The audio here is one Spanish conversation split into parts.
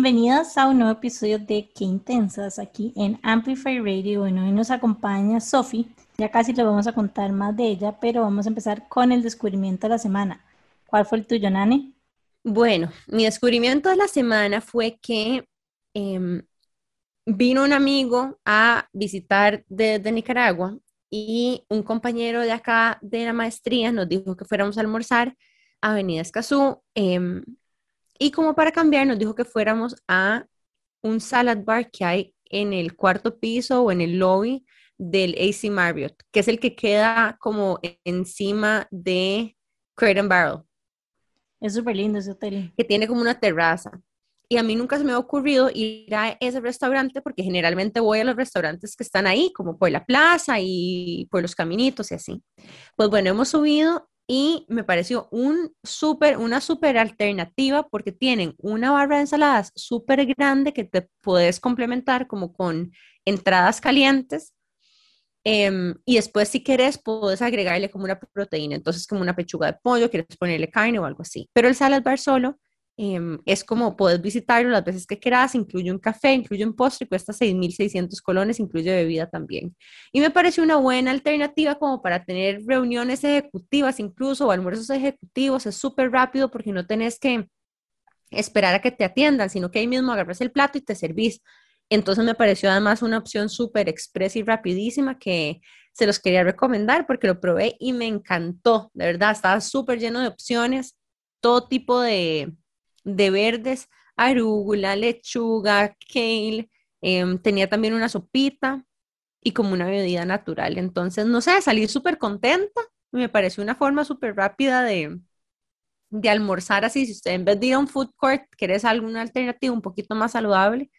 Bienvenidos a un nuevo episodio de Qué Intensas aquí en Amplify Radio. Bueno, hoy nos acompaña Sofi. Ya casi le vamos a contar más de ella, pero vamos a empezar con el descubrimiento de la semana. ¿Cuál fue el tuyo, Nani? Bueno, mi descubrimiento de la semana fue que em, vino un amigo a visitar desde Nicaragua y un compañero de acá de la maestría nos dijo que fuéramos a almorzar a Avenida Escazú. Em, y como para cambiar, nos dijo que fuéramos a un salad bar que hay en el cuarto piso o en el lobby del AC Marriott, que es el que queda como encima de Crate and Barrel. Es súper lindo ese hotel. Que tiene como una terraza. Y a mí nunca se me ha ocurrido ir a ese restaurante porque generalmente voy a los restaurantes que están ahí, como por la plaza y por los caminitos y así. Pues bueno, hemos subido y me pareció un super, una súper alternativa porque tienen una barra de ensaladas súper grande que te puedes complementar como con entradas calientes em, y después si quieres puedes agregarle como una proteína, entonces como una pechuga de pollo, quieres ponerle carne o algo así. Pero el salad bar solo Em, es como puedes visitarlo las veces que quieras, incluye un café, incluye un postre, cuesta 6.600 colones, incluye bebida también. Y me parece una buena alternativa como para tener reuniones ejecutivas incluso o almuerzos ejecutivos, es súper rápido porque no tenés que esperar a que te atiendan, sino que ahí mismo agarras el plato y te servís. Entonces me pareció además una opción súper express y rapidísima que se los quería recomendar porque lo probé y me encantó, de verdad, estaba súper lleno de opciones, todo tipo de, de verdes, arúgula, lechuga, kale, em, tenía también una sopita y como una bebida natural. Entonces, no sé, salí súper contenta. Me pareció una forma súper rápida de, de almorzar así. Si usted en vez de ir a un food court, quieres alguna alternativa un poquito más saludable,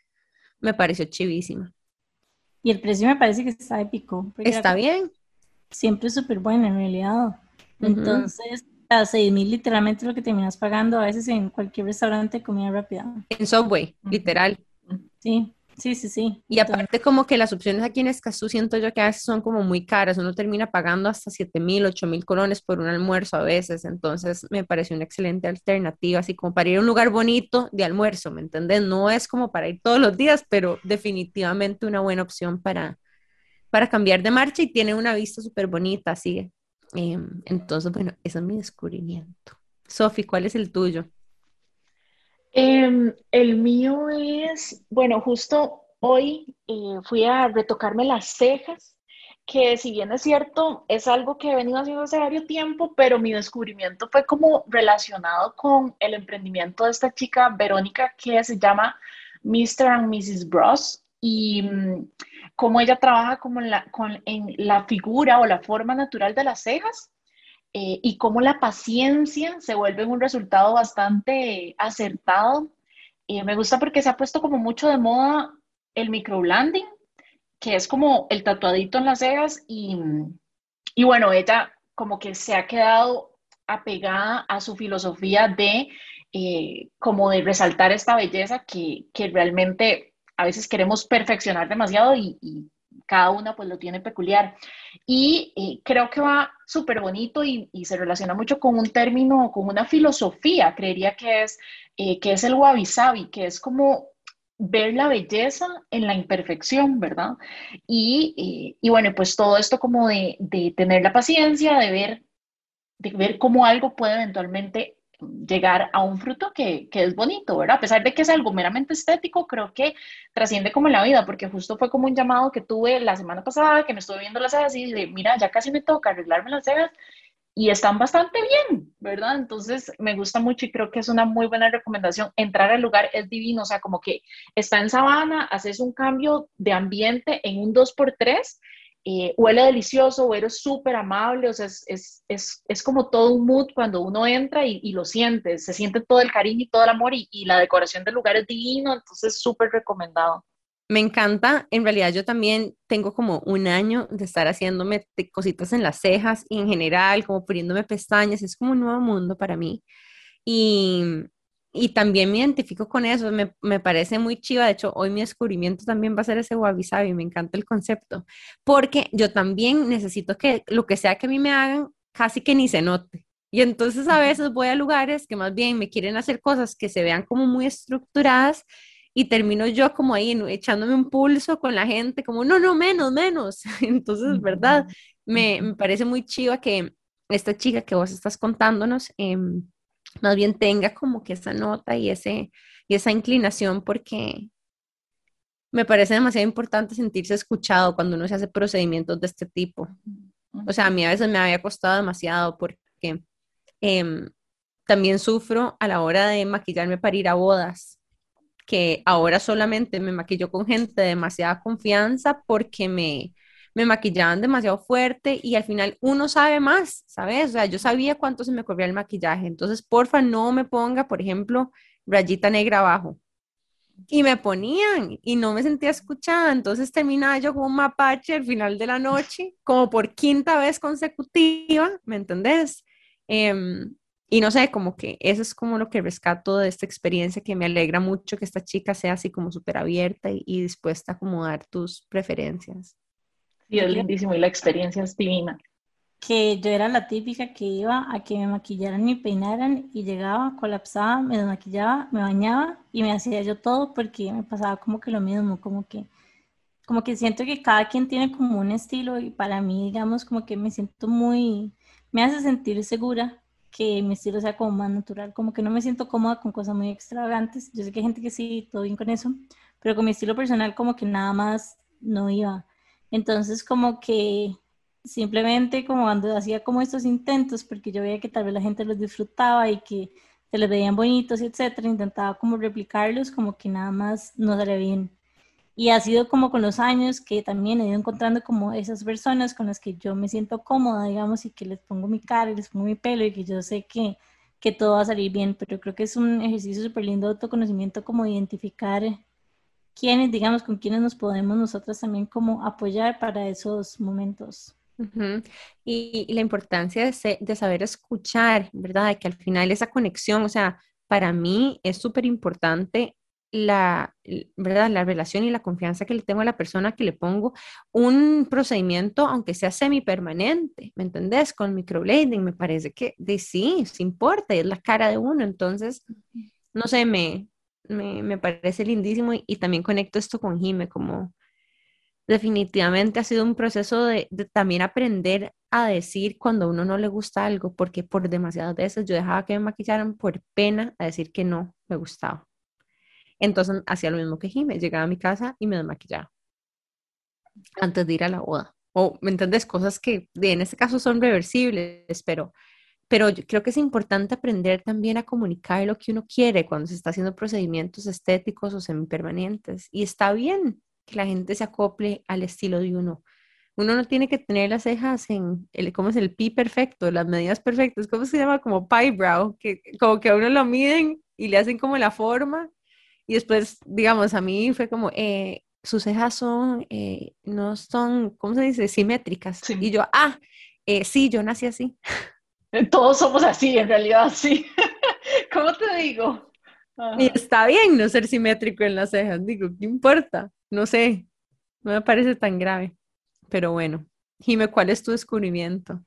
me pareció chivísima. Y el precio me parece que está épico. Está bien. Siempre es súper bueno en realidad. Entonces, a 6 mil literalmente lo que terminas pagando a veces en cualquier restaurante de comida rápida. En Subway, literal. Sí, sí, sí, sí. Y aparte como que las opciones aquí en Escazú siento yo que a veces son como muy caras, uno termina pagando hasta 7 mil, 8 mil colones por un almuerzo a veces, entonces me pareció una excelente alternativa, así como para ir a un lugar bonito de almuerzo, ¿me entiendes? No es como para ir todos los días, pero definitivamente una buena opción para, para cambiar de marcha y tiene una vista súper bonita, así Em, entonces, bueno, ese es mi descubrimiento. Sofi, ¿cuál es el tuyo? Em, el mío es, bueno, justo hoy eh, fui a retocarme las cejas, que si bien es cierto, es algo que he venido haciendo hace varios tiempo, pero mi descubrimiento fue como relacionado con el emprendimiento de esta chica, Verónica, que se llama Mr. and Mrs. Bros. Y mm, cómo ella trabaja como en la, con, la figura o la forma natural de las cejas eh, y cómo la paciencia se vuelve un resultado bastante acertado. Eh, me gusta porque se ha puesto como mucho de moda el microblending, que es como el tatuadito en las cejas y, bueno, ella como que se ha quedado apegada a su filosofía de eh, como de resaltar esta belleza que realmente a veces queremos perfeccionar demasiado y, cada una pues lo tiene peculiar. Y eh, creo que va súper bonito y, se relaciona mucho con un término, con una filosofía, creería que es, eh, que es el wabi sabi, que es como ver la belleza en la imperfección, ¿verdad? Y, y bueno, pues todo esto como de, de, tener la paciencia, de ver, de ver cómo algo puede eventualmente llegar a un fruto que, que, es bonito, ¿verdad? A pesar de que es algo meramente estético, creo que trasciende como en la vida, porque justo fue como un llamado que tuve la semana pasada, que me estuve viendo las cejas y de, mira, ya casi me toca arreglarme las cejas y están bastante bien, ¿verdad? Entonces me gusta mucho y creo que es una muy buena recomendación. Entrar al lugar es divino, o sea, como que está en sabana, haces un cambio de ambiente en un 2x3 eh, huele delicioso, o eres súper amable, o sea, es, es, es, es, como todo un mood cuando uno entra y, lo siente, se siente todo el cariño y todo el amor y, y la decoración del lugar es divino, entonces súper recomendado. Me encanta, en realidad yo también tengo como un año de estar haciéndome cositas en las cejas y en general, como poniéndome pestañas, es como un nuevo mundo para mí. Y, y también me identifico con eso, me, me, parece muy chiva. De hecho, hoy mi descubrimiento también va a ser ese wabi sabi, me encanta el concepto, porque yo también necesito que lo que sea que a mí me hagan, casi que ni se note. Y entonces a veces voy a lugares que más bien me quieren hacer cosas que se vean como muy estructuradas y termino yo como ahí echándome un pulso con la gente, como, no, no, menos, menos. Entonces, ¿verdad? Me, me parece muy chiva que esta chica que vos estás contándonos, em, más bien tenga como que esa nota y, ese, y esa inclinación porque me parece demasiado importante sentirse escuchado cuando uno se hace procedimientos de este tipo. O sea, a mí a veces me había costado demasiado porque em, también sufro a la hora de maquillarme para ir a bodas, que ahora solamente me maquillo con gente de demasiada confianza porque me, me maquillaban demasiado fuerte y al final uno sabe más, ¿sabes? O sea, yo sabía cuánto se me corría el maquillaje, entonces porfa no me ponga, por ejemplo, rayita negra abajo. Y me ponían y no me sentía escuchada, entonces terminaba yo como un mapache al final de la noche, como por quinta vez consecutiva, ¿me entendés? Em, y no sé, como que eso es como lo que rescato de esta experiencia, que me alegra mucho que esta chica sea así como súper abierta y, dispuesta a acomodar tus preferencias. Sí, es lindísimo y la experiencia es divina. Que yo era la típica que iba a que me maquillaran y peinaran y llegaba, colapsaba, me desmaquillaba, me bañaba y me hacía yo todo porque me pasaba como que lo mismo, como que como que siento que cada quien tiene como un estilo y para mí, digamos, como que me siento muy, me hace sentir segura que mi estilo sea como más natural, como que no me siento cómoda con cosas muy extravagantes. Yo sé que hay gente que sí, todo bien con eso, pero con mi estilo personal como que nada más no iba. Entonces como que simplemente como cuando hacía como estos intentos, porque yo veía que tal vez la gente los disfrutaba y que se les veían bonitos etcétera, intentaba como replicarlos, como que nada más no salía bien. Y ha sido como con los años que también he ido encontrando como esas personas con las que yo me siento cómoda, digamos, y que les pongo mi cara y les pongo mi pelo y que yo sé que, que todo va a salir bien. Pero creo que es un ejercicio súper lindo de autoconocimiento como identificar quiénes, digamos, con quiénes nos podemos nosotros también como apoyar para esos momentos. y, y, la importancia de, de, saber escuchar, ¿verdad? De que al final esa conexión, o sea, para mí es súper importante la, ¿verdad? la relación y la confianza que le tengo a la persona que le pongo un procedimiento, aunque sea semipermanente, ¿me entendés? Con microblading, me parece que de sí, se importa, es la cara de uno, entonces, no sé, me, me, me parece lindísimo y, también conecto esto con Jime, como definitivamente ha sido un proceso de, también aprender a decir cuando a uno no le gusta algo, porque por demasiadas veces yo dejaba que me maquillaran por pena a decir que no me gustaba. Entonces hacía lo mismo que Jimé, llegaba a mi casa y me desmaquillaba antes de ir a la boda. O, ¿me entiendes? Cosas que en este caso son reversibles, pero, pero yo creo que es importante aprender también a comunicar lo que uno quiere cuando se está haciendo procedimientos estéticos o semipermanentes. Y está bien que la gente se acople al estilo de uno. Uno no tiene que tener las cejas en, el, ¿cómo es el pi perfecto? Las medidas perfectas, ¿cómo se llama? Como pie brow, que como que a uno lo miden y le hacen como la forma y después, digamos, a mí fue como, eh, sus cejas son, eh, no son, ¿cómo se dice? Simétricas. Y yo, ah, eh, sí, yo nací así. Todos somos así, en realidad, sí. ¿Cómo te digo? Y está bien no ser simétrico en las cejas, digo, ¿qué importa? No sé, no me parece tan grave. Pero bueno, Jime, ¿cuál es tu descubrimiento?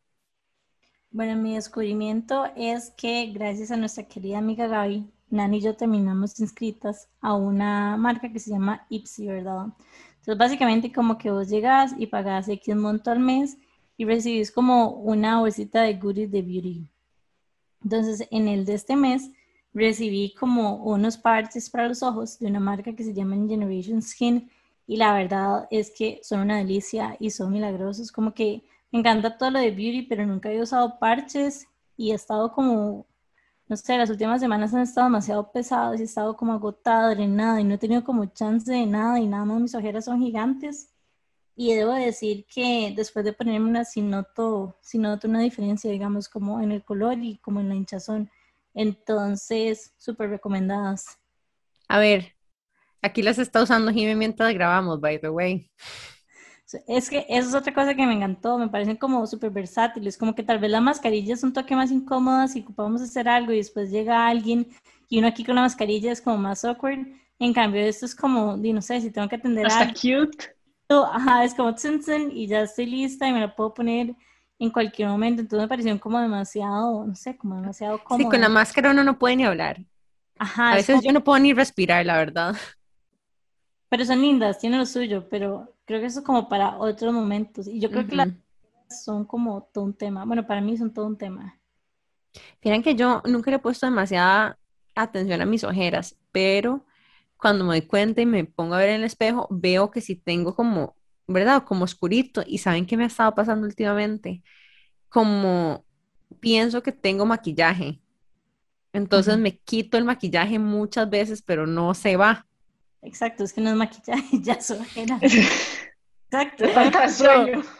Bueno, mi descubrimiento es que gracias a nuestra querida amiga Gaby, Nani y yo terminamos inscritas a una marca que se llama Ipsy, ¿verdad? Entonces, básicamente como que vos llegas y pagas X monto al mes y recibís como una bolsita de goodies de beauty. Entonces, en el de este mes recibí como unos parches para los ojos de una marca que se llama Generation Skin y la verdad es que son una delicia y son milagrosos. Como que me encanta todo lo de beauty, pero nunca he usado parches y he estado como no sé, las últimas semanas han estado demasiado pesadas y he estado como agotada, drenada y no he tenido como chance de nada y nada más mis ojeras son gigantes. Y debo decir que después de ponerme una, si noto, si noto una diferencia, digamos, como en el color y como en la hinchazón. Entonces, súper recomendadas. A ver, aquí las está usando Jimmy mientras grabamos, by the way. Es que eso es otra cosa que me encantó, me parecen como súper versátiles, como que tal vez la mascarilla es un toque más incómoda si ocupamos hacer algo y después llega alguien y uno aquí con la mascarilla es como más awkward, en cambio esto es como, no sé, si tengo que atender Hasta a cute. Ajá, es como tsun, y ya estoy lista y me la puedo poner en cualquier momento, entonces me pareció como demasiado, no sé, como demasiado cómodo. Sí, con la máscara uno no puede ni hablar. Ajá. A veces yo no puedo ni respirar, la verdad. Pero son lindas, tienen lo suyo, pero creo que eso es como para otros momentos. Y yo creo que las son como todo un tema. Bueno, para mí son todo un tema. Miren que yo nunca le he puesto demasiada atención a mis ojeras, pero cuando me doy cuenta y me pongo a ver en el espejo, veo que si tengo como, ¿verdad? Como oscurito. ¿Y saben qué me ha estado pasando últimamente? Como pienso que tengo maquillaje. Entonces me quito el maquillaje muchas veces, pero no se va. Exacto, es que no es maquillaje, ya es Exacto.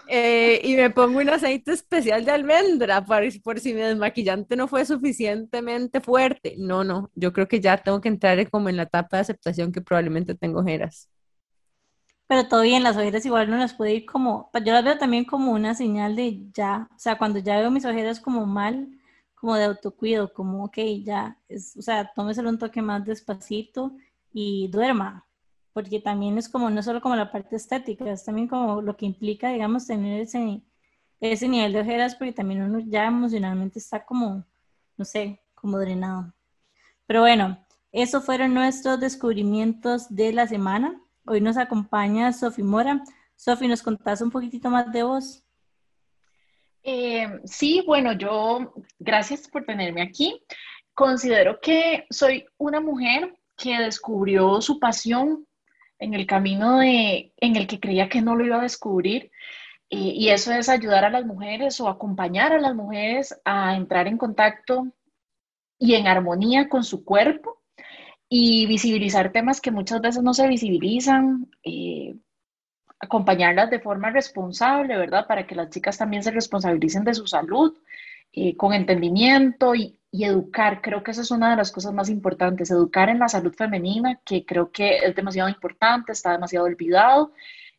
Eh, y me pongo un aceite especial de almendra para, por si mi desmaquillante no fue suficientemente fuerte. No, no, yo creo que ya tengo que entrar como en la etapa de aceptación que probablemente tengo ojeras. Pero todo bien, las ojeras igual no las puede ir como, yo las veo también como una señal de ya, o sea, cuando ya veo mis ojeras como mal, como de autocuido, como, ok, ya, es, o sea, tómeselo un toque más despacito y duerma, porque también es como, no solo como la parte estética, es también como lo que implica, digamos, tener ese, ese nivel de ojeras, porque también uno ya emocionalmente está como, no sé, como drenado. Pero bueno, esos fueron nuestros descubrimientos de la semana. Hoy nos acompaña Sofi Mora. Sofi, ¿nos contás un poquitito más de vos? Eh, sí, bueno, yo, gracias por tenerme aquí. Considero que soy una mujer que descubrió su pasión en el camino de, en el que creía que no lo iba a descubrir. y eso es ayudar a las mujeres o acompañar a las mujeres a entrar en contacto y en armonía con su cuerpo y visibilizar temas que muchas veces no se visibilizan, eh, acompañarlas de forma responsable, ¿verdad? Para que las chicas también se responsabilicen de su salud, eh, con entendimiento y, y educar. Creo que esa es una de las cosas más importantes, educar en la salud femenina, que creo que es demasiado importante, está demasiado olvidado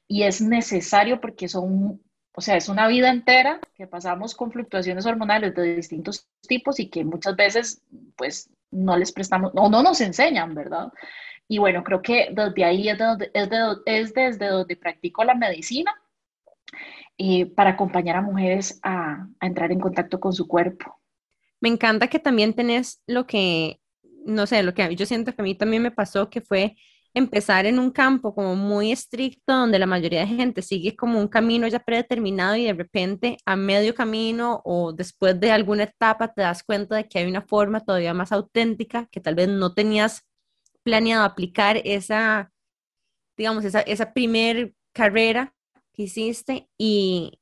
y es necesario porque son, o sea, es una vida entera que pasamos con fluctuaciones hormonales de distintos tipos y que muchas veces pues no les prestamos, o no nos enseñan, ¿verdad? Y bueno, creo que desde ahí es, es, desde donde practico la medicina eh, para acompañar a mujeres a entrar en contacto con su cuerpo. Me encanta que también tenés lo que, no sé, lo que yo siento que a mí también me pasó, que fue empezar en un campo como muy estricto, donde la mayoría de gente sigue como un camino ya predeterminado y de repente a medio camino o después de alguna etapa te das cuenta de que hay una forma todavía más auténtica que tal vez no tenías planeado aplicar esa, digamos, esa, esa primer carrera que hiciste y,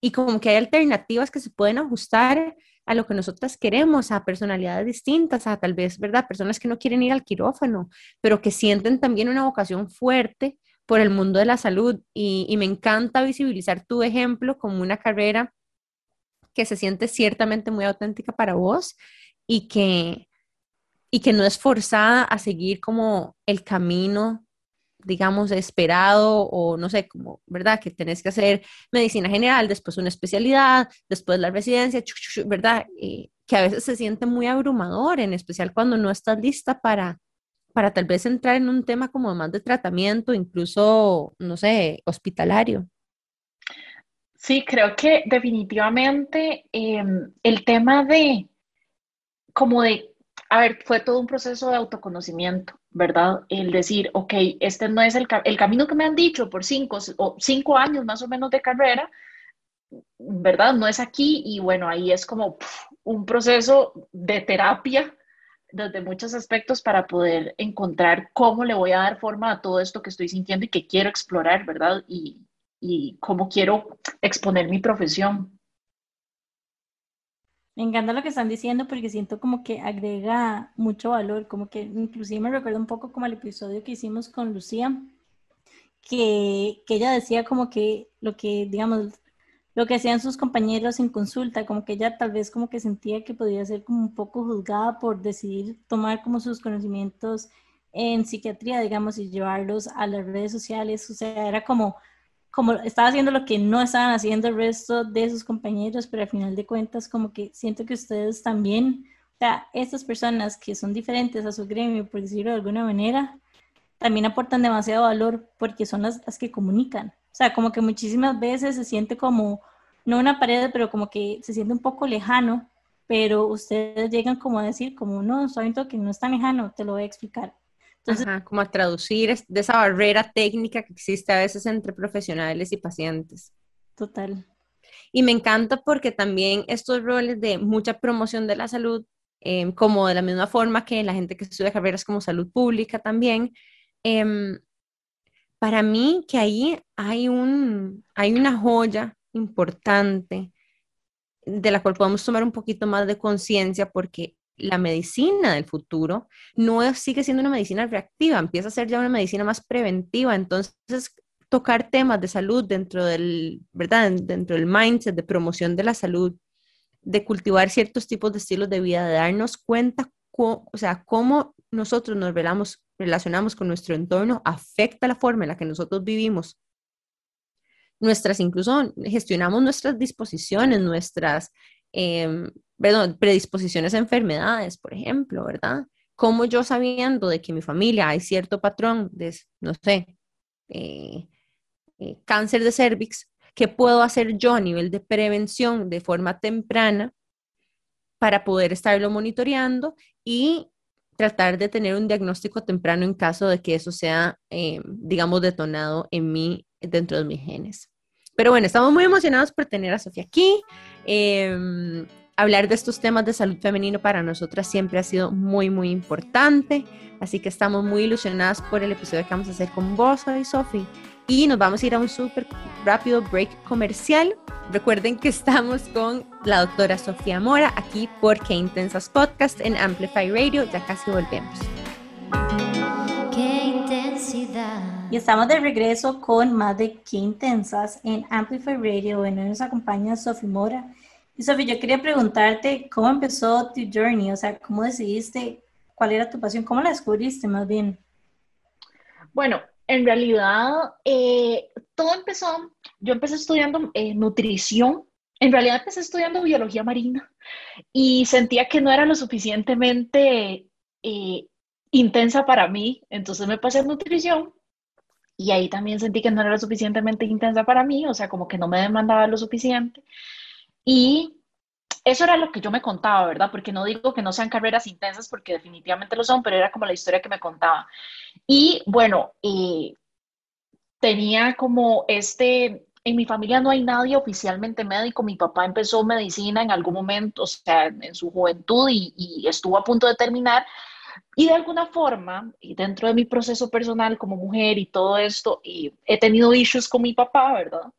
y como que hay alternativas que se pueden ajustar a lo que nosotras queremos, a personalidades distintas, a tal vez, ¿verdad? Personas que no quieren ir al quirófano, pero que sienten también una vocación fuerte por el mundo de la salud. Y, me encanta visibilizar tu ejemplo como una carrera que se siente ciertamente muy auténtica para vos y que, y que no es forzada a seguir como el camino digamos, esperado o no sé, como, ¿verdad? Que tenés que hacer medicina general, después una especialidad, después la residencia, ¿verdad? Eh, que a veces se siente muy abrumador, en especial cuando no estás lista para, para tal vez entrar en un tema como más de tratamiento, incluso, no sé, hospitalario. Sí, creo que definitivamente em, el tema de, como de, a ver, fue todo un proceso de autoconocimiento ¿verdad? El decir, ok, este no es el, camino que me han dicho por cinco, o cinco años más o menos de carrera, ¿verdad? No es aquí y bueno, ahí es como un proceso de terapia desde muchos aspectos para poder encontrar cómo le voy a dar forma a todo esto que estoy sintiendo y que quiero explorar, ¿verdad? Y cómo quiero exponer mi profesión. Me encanta lo que están diciendo porque siento como que agrega mucho valor, como que inclusive me recuerda un poco como el episodio que hicimos con Lucía, que, que ella decía como que lo que, digamos, lo que hacían sus compañeros en consulta, como que ella tal vez como que sentía que podía ser como un poco juzgada por decidir tomar como sus conocimientos en psiquiatría, digamos, y llevarlos a las redes sociales, o sea, era como como estaba haciendo lo que no estaban haciendo el resto de sus compañeros, pero al final de cuentas como que siento que ustedes también, o sea, estas personas que son diferentes a su gremio, por decirlo de alguna manera, también aportan demasiado valor porque son las, las que comunican. O sea, como que muchísimas veces se siente como, no una pared, pero como que se siente un poco lejano, pero ustedes llegan como a decir, como no, soy que no es tan lejano, te lo voy a explicar. Entonces, como a traducir de esa barrera técnica que existe a veces entre profesionales y pacientes. Total. Y me encanta porque también estos roles de mucha promoción de la salud, em, como de la misma forma que la gente que estudia carreras como salud pública también, em, para mí que ahí hay, un, hay una joya importante de la cual podemos tomar un poquito más de conciencia porque la medicina del futuro no sigue siendo una medicina reactiva, empieza a ser ya una medicina más preventiva. Entonces, tocar temas de salud dentro del, ¿verdad? Dentro del mindset de promoción de la salud, de cultivar ciertos tipos de estilos de vida, de darnos cuenta, o sea, cómo nosotros nos relacionamos con nuestro entorno afecta la forma en la que nosotros vivimos. Nuestras, incluso gestionamos nuestras disposiciones, nuestras eh, predisposiciones a enfermedades, por ejemplo, ¿verdad? Como yo sabiendo de que en mi familia hay cierto patrón de, no sé, eh, eh, cáncer de cervix, ¿qué puedo hacer yo a nivel de prevención de forma temprana para poder estarlo monitoreando y tratar de tener un diagnóstico temprano en caso de que eso sea, eh, digamos, detonado en mí, dentro de mis genes. Pero bueno, estamos muy emocionados por tener a Sofía aquí. Em, hablar de estos temas de salud femenino para nosotras siempre ha sido muy, muy importante. Así que estamos muy ilusionadas por el episodio que vamos a hacer con vos hoy, Sofía. Y nos vamos a ir a un súper rápido break comercial. Recuerden que estamos con la doctora Sofía Mora aquí por Qué Intensas Podcast en Amplify Radio. Ya casi volvemos. Qué intensidad. Y estamos de regreso con más de Qué Intensas en Amplify Radio. Bueno, nos acompaña Sofía Mora. Y Sofía, yo quería preguntarte cómo empezó tu journey, o sea, cómo decidiste, cuál era tu pasión, cómo la descubriste más bien. Bueno, en realidad, eh, todo empezó, yo empecé estudiando eh, nutrición, en realidad empecé estudiando biología marina y sentía que no era lo suficientemente eh, intensa para mí, entonces me pasé a nutrición y ahí también sentí que no era lo suficientemente intensa para mí, o sea, como que no me demandaba lo suficiente. Y eso era lo que yo me contaba, ¿verdad? Porque no digo que no sean carreras intensas, porque definitivamente lo son, pero era como la historia que me contaba. Y bueno, eh, tenía como este, en mi familia no hay nadie oficialmente médico, mi papá empezó medicina en algún momento, o sea, en su juventud y, estuvo a punto de terminar. Y de alguna forma, y dentro de mi proceso personal como mujer y todo esto, y he tenido issues con mi papá, ¿verdad?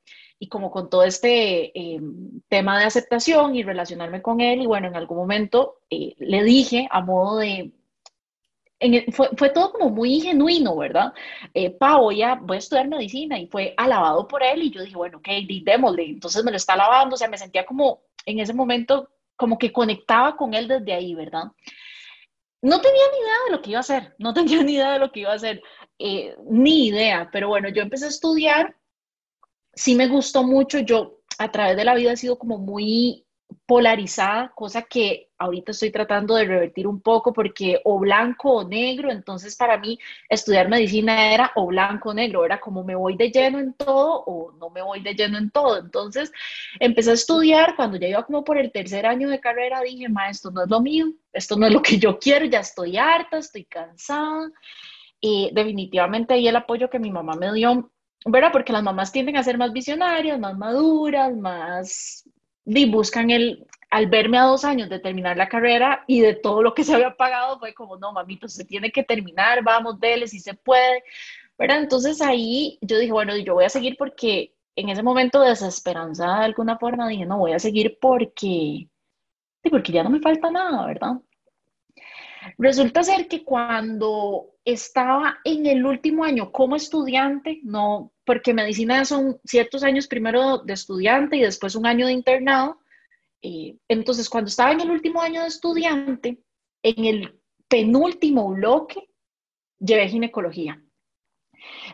Y como con todo este eh, tema de aceptación y relacionarme con él. Y bueno, en algún momento eh, le dije a modo de... fue, fue, todo como muy genuino, ¿verdad? Eh, pa, voy a, voy a estudiar medicina y fue alabado por él y yo dije, bueno, ok, démosle. Entonces me lo está alabando, o sea, me sentía como en ese momento como que conectaba con él desde ahí, ¿verdad? No tenía ni idea de lo que iba a hacer, no tenía ni idea de lo que iba a hacer, ni idea, pero bueno, yo empecé a estudiar sí me gustó mucho, yo a través de la vida he sido como muy polarizada, cosa que ahorita estoy tratando de revertir un poco porque o blanco o negro, entonces para mí estudiar medicina era o blanco o negro, era como me voy de lleno en todo o no me voy de lleno en todo. Entonces empecé a estudiar, cuando ya iba como por el tercer año de carrera dije, ma, esto no es lo mío, esto no es lo que yo quiero, ya estoy harta, estoy cansada. Y definitivamente ahí el apoyo que mi mamá me dio ¿verdad? Porque las mamás tienden a ser más visionarias, más maduras, más... Y buscan el, al verme a dos años de terminar la carrera y de todo lo que se había pagado, fue como, no, mamito, se tiene que terminar, vamos, dele, si se puede, ¿verdad? Entonces ahí yo dije, bueno, yo voy a seguir porque en ese momento desesperanzada de alguna forma dije, no, voy a seguir porque, porque ya no me falta nada, ¿verdad? Resulta ser que cuando estaba en el último año como estudiante, no, porque medicina son ciertos años primero de estudiante y después un año de internado. Eh, entonces, cuando estaba en el último año de estudiante, en el penúltimo bloque, llevé ginecología.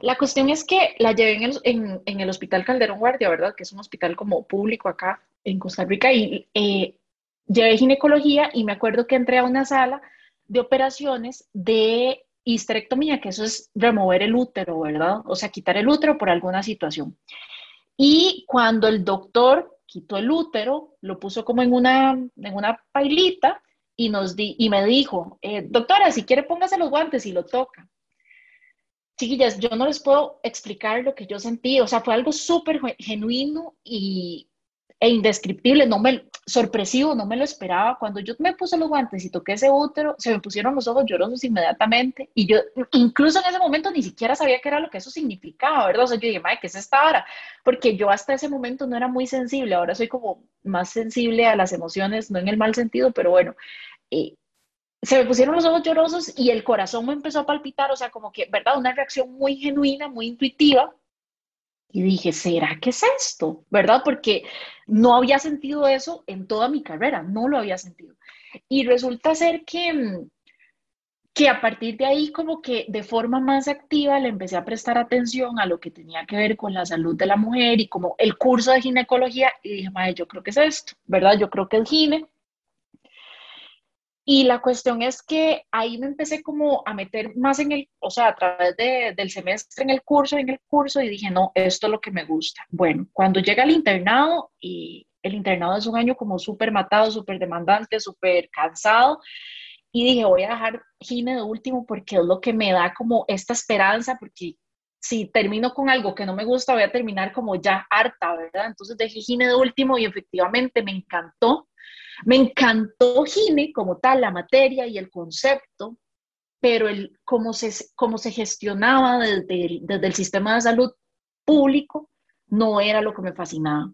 La cuestión es que la llevé en el, Hospital Calderón Guardia, ¿verdad? Que es un hospital como público acá en Costa Rica. Y eh, llevé ginecología y me acuerdo que entré a una sala de operaciones de histerectomía, que eso es remover el útero, ¿verdad? O sea, quitar el útero por alguna situación. Y cuando el doctor quitó el útero, lo puso como en una, en una pailita y, nos di, y me dijo, eh, doctora, si quiere póngase los guantes y lo toca. chiquillas, yo no les puedo explicar lo que yo sentí, o sea, fue algo súper genuino y, e indescriptible, no me, sorpresivo, no me lo esperaba. Cuando yo me puse los guantes y toqué ese útero, se me pusieron los ojos llorosos inmediatamente y yo incluso en ese momento ni siquiera sabía qué era lo que eso significaba, ¿verdad? O sea, yo dije, madre, ¿qué es esta hora? Porque yo hasta ese momento no era muy sensible, ahora soy como más sensible a las emociones, no en el mal sentido, pero bueno, eh, se me pusieron los ojos llorosos y el corazón me empezó a palpitar, o sea, como que, ¿verdad? Una reacción muy genuina, muy intuitiva. Y dije, ¿será que es esto? ¿Verdad? Porque no había sentido eso en toda mi carrera, no lo había sentido. Y resulta ser que, que a partir de ahí como que de forma más activa le empecé a prestar atención a lo que tenía que ver con la salud de la mujer y como el curso de ginecología y dije, madre, yo creo que es esto, ¿verdad? Yo creo que es gine y la cuestión es que ahí me empecé como a meter más en el, o sea, a través del semestre en el curso, en el curso, y dije, no, esto es lo que me gusta. Bueno, cuando llega el internado, y el internado es un año como súper matado, súper demandante, súper cansado, y dije, voy a dejar gine de último porque es lo que me da como esta esperanza, porque si termino con algo que no me gusta, voy a terminar como ya harta, ¿verdad? Entonces dejé gine de último y efectivamente me encantó me encantó Gine como tal, la materia y el concepto, pero el, cómo, se, cómo se gestionaba desde desde el sistema de salud público no era lo que me fascinaba.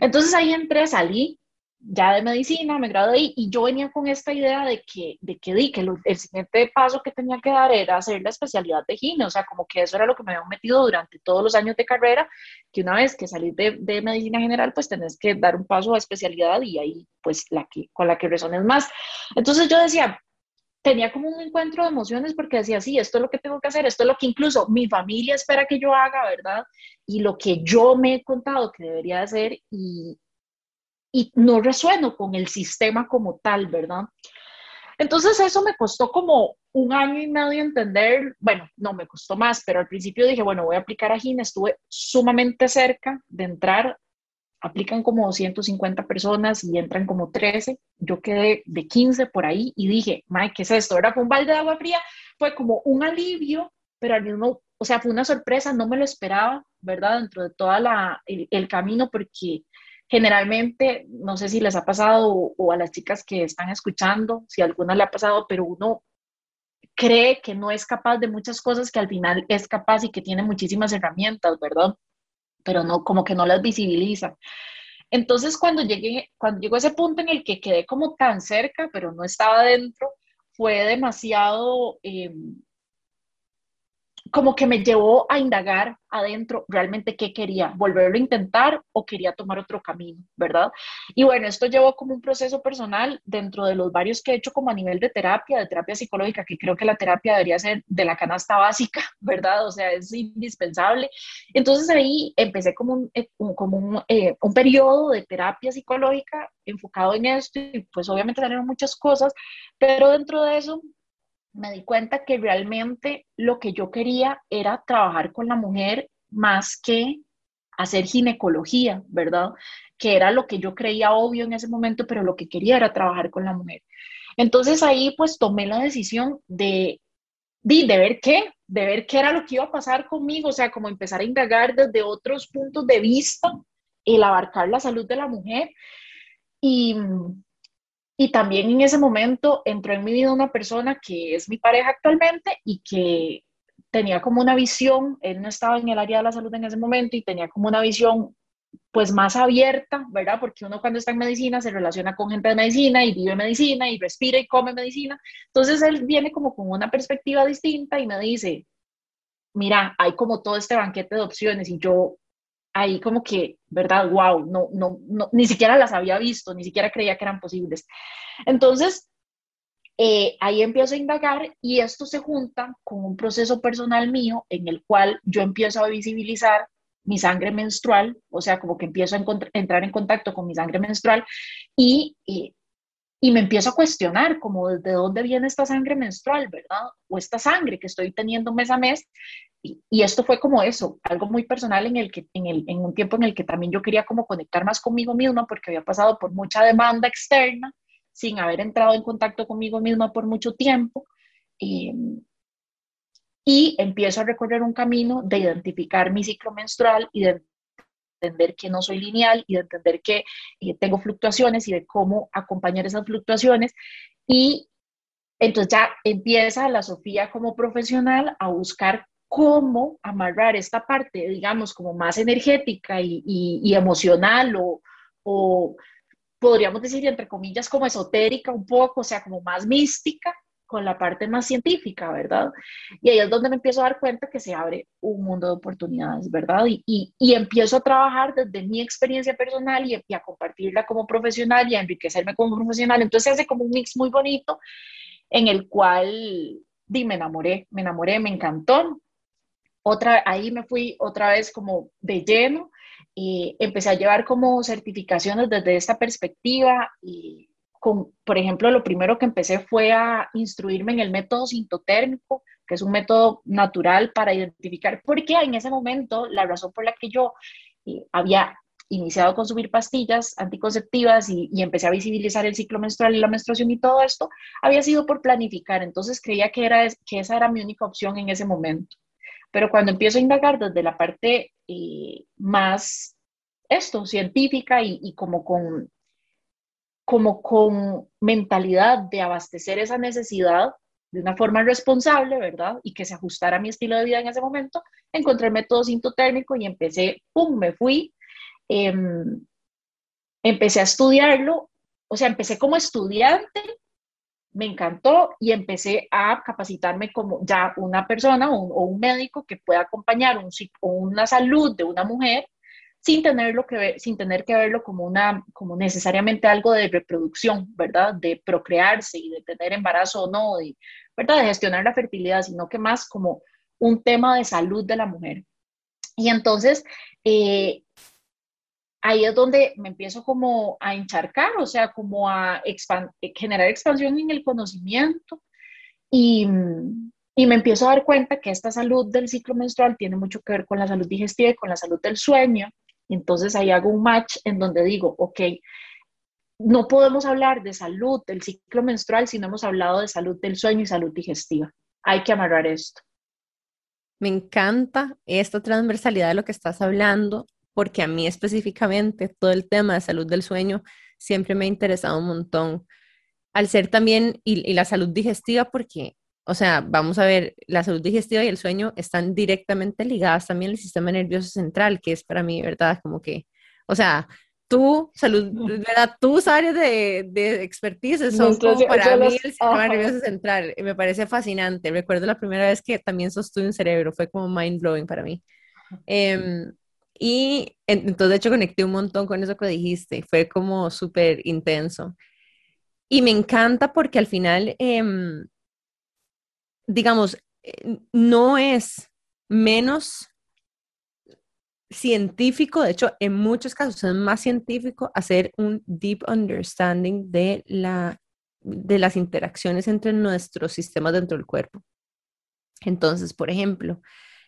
Entonces ahí entré, salí ya de medicina, me gradué y yo venía con esta idea de que, de que, di, que el siguiente paso que tenía que dar era hacer la especialidad de gine, o sea, como que eso era lo que me había metido durante todos los años de carrera, que una vez que salís de, de medicina general, pues tenés que dar un paso a especialidad y ahí, pues, la que, con la que resones más. Entonces yo decía, tenía como un encuentro de emociones porque decía, sí, esto es lo que tengo que hacer, esto es lo que incluso mi familia espera que yo haga, ¿verdad? Y lo que yo me he contado que debería hacer y, y no resueno con el sistema como tal, ¿verdad? Entonces eso me costó como un año y medio entender, bueno, no me costó más, pero al principio dije, bueno, voy a aplicar a GINE, estuve sumamente cerca de entrar, aplican como 250 personas y entran como 13, yo quedé de 15 por ahí y dije, Mike, ¿qué es esto? Era un balde de agua fría, fue como un alivio, pero al mismo, o sea, fue una sorpresa, no me lo esperaba, ¿verdad? Dentro de todo el, el camino, porque generalmente, no sé si les ha pasado o, a las chicas que están escuchando, si a alguna le ha pasado, pero uno cree que no es capaz de muchas cosas que al final es capaz y que tiene muchísimas herramientas, ¿verdad? Pero no, como que no las visibiliza. Entonces, cuando llegué, cuando llegó ese punto en el que quedé como tan cerca, pero no estaba dentro, fue demasiado em, como que me llevó a indagar adentro realmente qué quería, volverlo a intentar o quería tomar otro camino, ¿verdad? Y bueno, esto llevó como un proceso personal dentro de los varios que he hecho como a nivel de terapia, de terapia psicológica, que creo que la terapia debería ser de la canasta básica, ¿verdad? O sea, es indispensable. Entonces ahí empecé como un, eh, como un, eh, un periodo de terapia psicológica enfocado en esto y pues obviamente salieron muchas cosas, pero dentro de eso me di cuenta que realmente lo que yo quería era trabajar con la mujer más que hacer ginecología, ¿verdad? Que era lo que yo creía obvio en ese momento, pero lo que quería era trabajar con la mujer. Entonces ahí pues tomé la decisión de, de, ver qué, de ver qué era lo que iba a pasar conmigo, o sea, como empezar a indagar desde otros puntos de vista, el abarcar la salud de la mujer. Y, y también en ese momento entró en mi vida una persona que es mi pareja actualmente y que tenía como una visión, él no estaba en el área de la salud en ese momento y tenía como una visión pues más abierta, ¿verdad? Porque uno cuando está en medicina se relaciona con gente de medicina y vive medicina y respira y come medicina. Entonces él viene como con una perspectiva distinta y me dice, mira, hay como todo este banquete de opciones y yo ahí como que, ¿verdad? Wow, no, no, no, ni siquiera las había visto, ni siquiera creía que eran posibles. Entonces, eh, ahí empiezo a indagar y esto se junta con un proceso personal mío en el cual yo empiezo a visibilizar mi sangre menstrual, o sea, como que empiezo a entrar en contacto con mi sangre menstrual y, y, y me empiezo a cuestionar como desde dónde viene esta sangre menstrual, ¿verdad? O esta sangre que estoy teniendo mes a mes y, esto fue como eso, algo muy personal en, el que, en, el, en un tiempo en el que también yo quería como conectar más conmigo misma porque había pasado por mucha demanda externa sin haber entrado en contacto conmigo misma por mucho tiempo. y empiezo a recorrer un camino de identificar mi ciclo menstrual y de entender que no soy lineal y de entender que eh, tengo fluctuaciones y de cómo acompañar esas fluctuaciones. Y entonces ya empieza la Sofía como profesional a buscar cómo amarrar esta parte, digamos, como más energética y, emocional o, o podríamos decir, entre comillas, como esotérica un poco, o sea, como más mística, con la parte más científica, ¿verdad? Y ahí es donde me empiezo a dar cuenta que se abre un mundo de oportunidades, ¿verdad? Y, y, empiezo a trabajar desde mi experiencia personal y, y, a compartirla como profesional y a enriquecerme como profesional. Entonces se hace como un mix muy bonito en el cual, di, me enamoré, me enamoré, me encantó. Otra, ahí me fui otra vez como de lleno y empecé a llevar como certificaciones desde esta perspectiva y por ejemplo, lo primero que empecé fue a instruirme en el método sintotérmico, que es un método natural para identificar, porque en ese momento la razón por la que yo eh, había iniciado a consumir pastillas anticonceptivas y, empecé a visibilizar el ciclo menstrual y la menstruación y todo esto, había sido por planificar. Entonces creía que, era, que esa era mi única opción en ese momento. Pero cuando empiezo a indagar desde la parte eh, más, esto, científica y, como con como con mentalidad de abastecer esa necesidad de una forma responsable, ¿verdad? Y que se ajustara a mi estilo de vida en ese momento, encontré el método sintotérmico y empecé, ¡pum!, me fui, em, empecé a estudiarlo, o sea, empecé como estudiante, me encantó y empecé a capacitarme como ya una persona o un, médico que pueda acompañar un, una salud de una mujer sin, tenerlo que sin tener que verlo como, una, como necesariamente algo de reproducción, ¿verdad? De procrearse y de tener embarazo o no, de, ¿verdad? De gestionar la fertilidad, sino que más como un tema de salud de la mujer. Y entonces, eh, ahí es donde me empiezo como a encharcar, o sea, como a generar expansión en el conocimiento y, y, me empiezo a dar cuenta que esta salud del ciclo menstrual tiene mucho que ver con la salud digestiva y con la salud del sueño entonces ahí hago un match en donde digo, ok, no podemos hablar de salud del ciclo menstrual si no hemos hablado de salud del sueño y salud digestiva. Hay que amarrar esto. Me encanta esta transversalidad de lo que estás hablando, porque a mí específicamente todo el tema de salud del sueño siempre me ha interesado un montón. Al ser también, y, y la salud digestiva, porque o sea, vamos a ver, la salud digestiva y el sueño están directamente ligadas también al sistema nervioso central, que es para mí, ¿verdad? Como que, o sea, tu salud, ¿verdad? Tus áreas de, de expertise son como para mí el sistema nervioso central. Me parece fascinante. Recuerdo la primera vez que también sostuve un cerebro, fue como mind blowing para mí. Y entonces, de hecho, conecté un montón con eso que dijiste. Fue como súper intenso. Y me encanta porque al final, eh, digamos, eh, no es menos científico, de hecho, en muchos casos es más científico hacer un deep understanding de, la, de las interacciones entre nuestros sistemas dentro del cuerpo. Entonces, por ejemplo,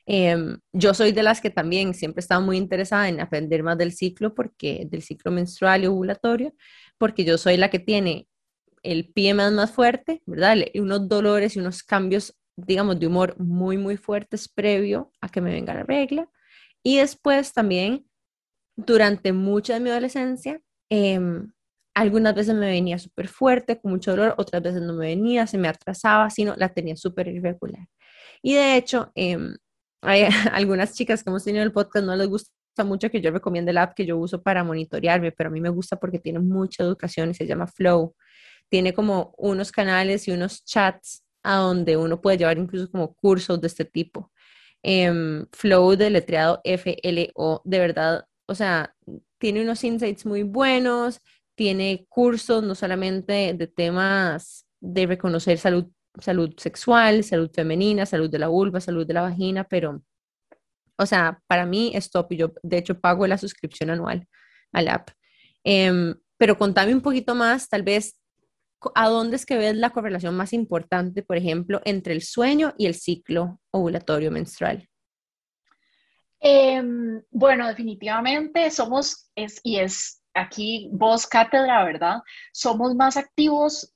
em, yo soy de las que también siempre estaba muy interesada en aprender más del ciclo, porque del ciclo menstrual y ovulatorio, porque yo soy la que tiene el pie más, más fuerte, ¿verdad? Y unos dolores y unos cambios, digamos, de humor muy, muy fuertes previo a que me venga la regla. Y después también, durante mucha de mi adolescencia, em, algunas veces me venía súper fuerte, con mucho dolor, otras veces no me venía, se me atrasaba, sino la tenía súper irregular. Y de hecho, em, hay algunas chicas que hemos tenido en el podcast, no les gusta mucho que yo recomiende la app que yo uso para monitorearme, pero a mí me gusta porque tiene mucha educación y se llama Flow tiene como unos canales y unos chats a donde uno puede llevar incluso como cursos de este tipo. Em, Flow de letreado FLO, de verdad, o sea, tiene unos insights muy buenos, tiene cursos no solamente de temas de reconocer salud, salud sexual, salud femenina, salud de la vulva, salud de la vagina, pero, o sea, para mí es top yo de hecho pago la suscripción anual al app. Em, pero contame un poquito más, tal vez, ¿a dónde es que ves la correlación más importante, por ejemplo, entre el sueño y el ciclo ovulatorio menstrual? Em, bueno, definitivamente somos, es, y es aquí vos cátedra, ¿verdad? Somos más activos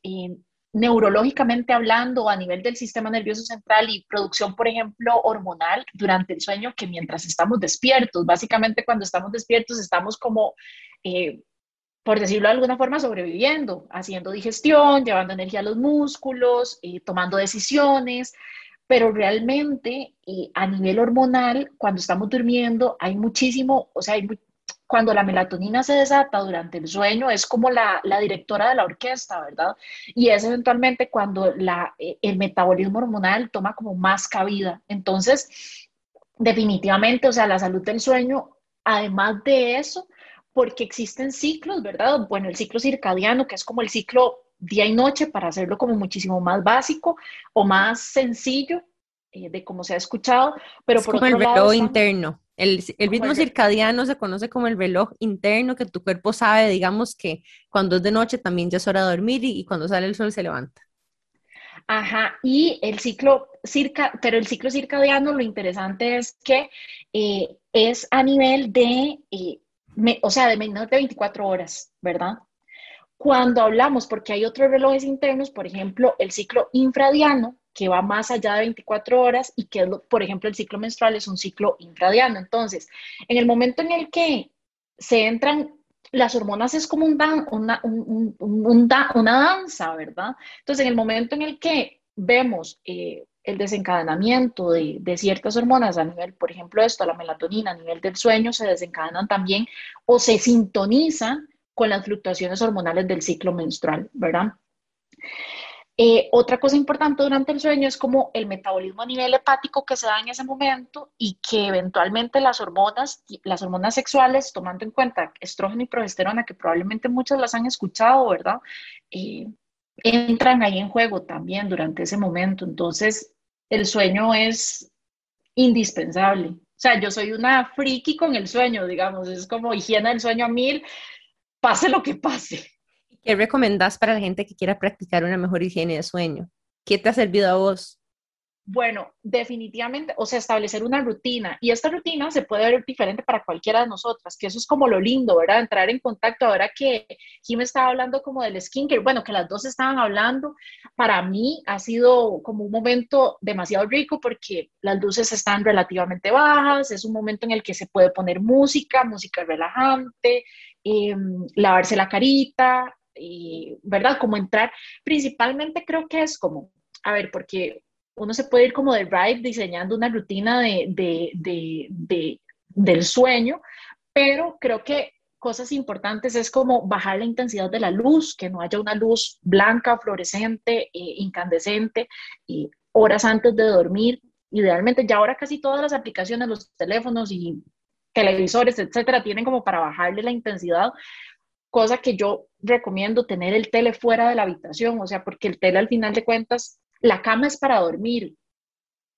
neurológicamente hablando, a nivel del sistema nervioso central y producción, por ejemplo, hormonal durante el sueño que mientras estamos despiertos. Básicamente cuando estamos despiertos estamos como, eh, por decirlo de alguna forma, sobreviviendo, haciendo digestión, llevando energía a los músculos, eh, tomando decisiones, pero realmente eh, a nivel hormonal, cuando estamos durmiendo, hay muchísimo, o sea, hay cuando la melatonina se desata durante el sueño, es como la, la, directora de la orquesta, ¿verdad? Y es eventualmente cuando la, eh, el metabolismo hormonal toma como más cabida. Entonces, definitivamente, o sea, la salud del sueño, además de eso, porque existen ciclos, ¿verdad? Bueno, el ciclo circadiano, que es como el ciclo día y noche, para hacerlo como muchísimo más básico o más sencillo eh, de cómo se ha escuchado, pero por como el reloj interno. El, el ritmo circadiano se conoce como el reloj interno que tu cuerpo sabe, digamos que cuando es de noche también ya es hora de dormir y, cuando sale el sol se levanta. Ajá, y el ciclo circa, pero el ciclo circadiano lo interesante es que eh, es a nivel de, eh, o sea, de menos de 24 horas, ¿verdad? Cuando hablamos, porque hay otros relojes internos, por ejemplo, el ciclo infradiano, que va más allá de 24 horas y que, por ejemplo, el ciclo menstrual es un ciclo intradiano. Entonces, en el momento en el que se entran las hormonas es como un una, una danza, ¿verdad? Entonces, en el momento en el que vemos eh, el desencadenamiento de, de, ciertas hormonas a nivel, por ejemplo, esto, la melatonina, a nivel del sueño, se desencadenan también o se sintonizan con las fluctuaciones hormonales del ciclo menstrual, ¿verdad? Eh, otra cosa importante durante el sueño es como el metabolismo a nivel hepático que se da en ese momento y que eventualmente las hormonas, las hormonas sexuales, tomando en cuenta estrógeno y progesterona, que probablemente muchas las han escuchado, ¿verdad? Eh, entran ahí en juego también durante ese momento. Entonces, el sueño es indispensable. O sea, yo soy una friki con el sueño, digamos, es como higiene del sueño a mil, pase lo que pase. ¿Qué recomendás para la gente que quiera practicar una mejor higiene de sueño? ¿Qué te ha servido a vos? Bueno, definitivamente, o sea, establecer una rutina. Y esta rutina se puede ver diferente para cualquiera de nosotras, que eso es como lo lindo, ¿verdad? Entrar en contacto. Ahora que Jim estaba hablando como del skincare, bueno, que las dos estaban hablando, para mí ha sido como un momento demasiado rico porque las luces están relativamente bajas, es un momento en el que se puede poner música, música relajante, em, lavarse la carita, ¿verdad? Como entrar, principalmente creo que es como, a ver, porque uno se puede ir como de ride diseñando una rutina de, de, de, del sueño, pero creo que cosas importantes es como bajar la intensidad de la luz, que no haya una luz blanca, fluorescente, eh, incandescente, y horas antes de dormir. Idealmente, ya ahora casi todas las aplicaciones, los teléfonos y televisores, etcétera, tienen como para bajarle la intensidad, cosa que yo recomiendo tener el tele fuera de la habitación, o sea, porque el tele al final de cuentas, la cama es para dormir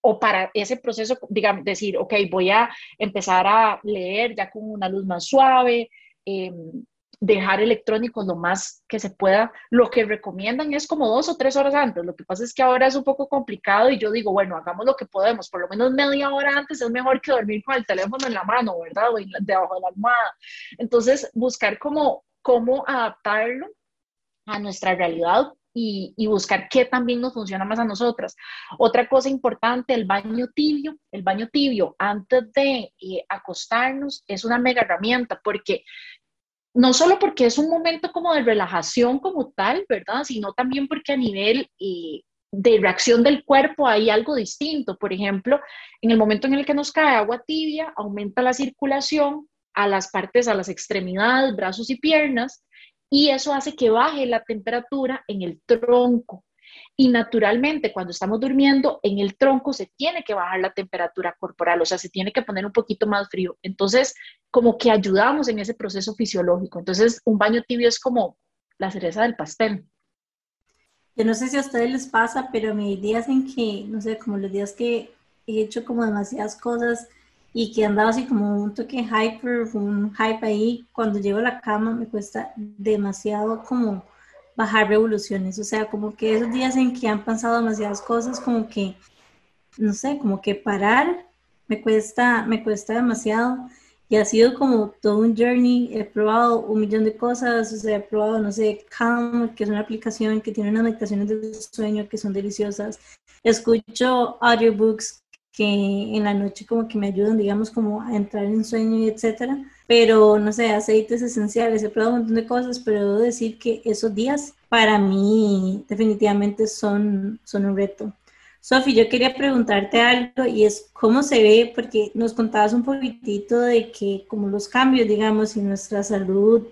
o para ese proceso, digamos, decir, ok, voy a empezar a leer ya con una luz más suave, em, dejar electrónicos lo más que se pueda. Lo que recomiendan es como dos o tres horas antes. Lo que pasa es que ahora es un poco complicado y yo digo, bueno, hagamos lo que podemos, por lo menos media hora antes es mejor que dormir con el teléfono en la mano, ¿verdad? O debajo de la almohada. Entonces, buscar como cómo adaptarlo a nuestra realidad y, buscar qué también nos funciona más a nosotras. Otra cosa importante, el baño tibio. El baño tibio antes de eh, acostarnos es una mega herramienta porque no solo porque es un momento como de relajación como tal, ¿verdad? Sino también porque a nivel eh, de reacción del cuerpo hay algo distinto. Por ejemplo, en el momento en el que nos cae agua tibia, aumenta la circulación, a las partes, a las extremidades, brazos y piernas, y eso hace que baje la temperatura en el tronco. Y naturalmente, cuando estamos durmiendo, en el tronco se tiene que bajar la temperatura corporal, o sea, se tiene que poner un poquito más frío. Entonces, como que ayudamos en ese proceso fisiológico. Entonces, un baño tibio es como la cereza del pastel. Yo no sé si a ustedes les pasa, pero me días en que, no sé, como los días que he hecho como demasiadas cosas, y que andaba así como un toque hyper, un hype ahí, cuando llego a la cama me cuesta demasiado como bajar revoluciones, o sea, como que esos días en que han pasado demasiadas cosas, como que, no sé, como que parar me cuesta, me cuesta demasiado y ha sido como todo un journey. He probado un millón de cosas, o sea, he probado, no sé, Calm, que es una aplicación que tiene unas meditaciones de sueño que son deliciosas. Escucho audiobooks que en la noche como que me ayudan, digamos, como a entrar en sueño y etcétera. Pero, no sé, aceites esenciales, he probado un montón de cosas, pero debo decir que esos días para mí definitivamente son, son un reto. Sofi, yo quería preguntarte algo y es cómo se ve, porque nos contabas un poquitito de que como los cambios, digamos, y nuestra salud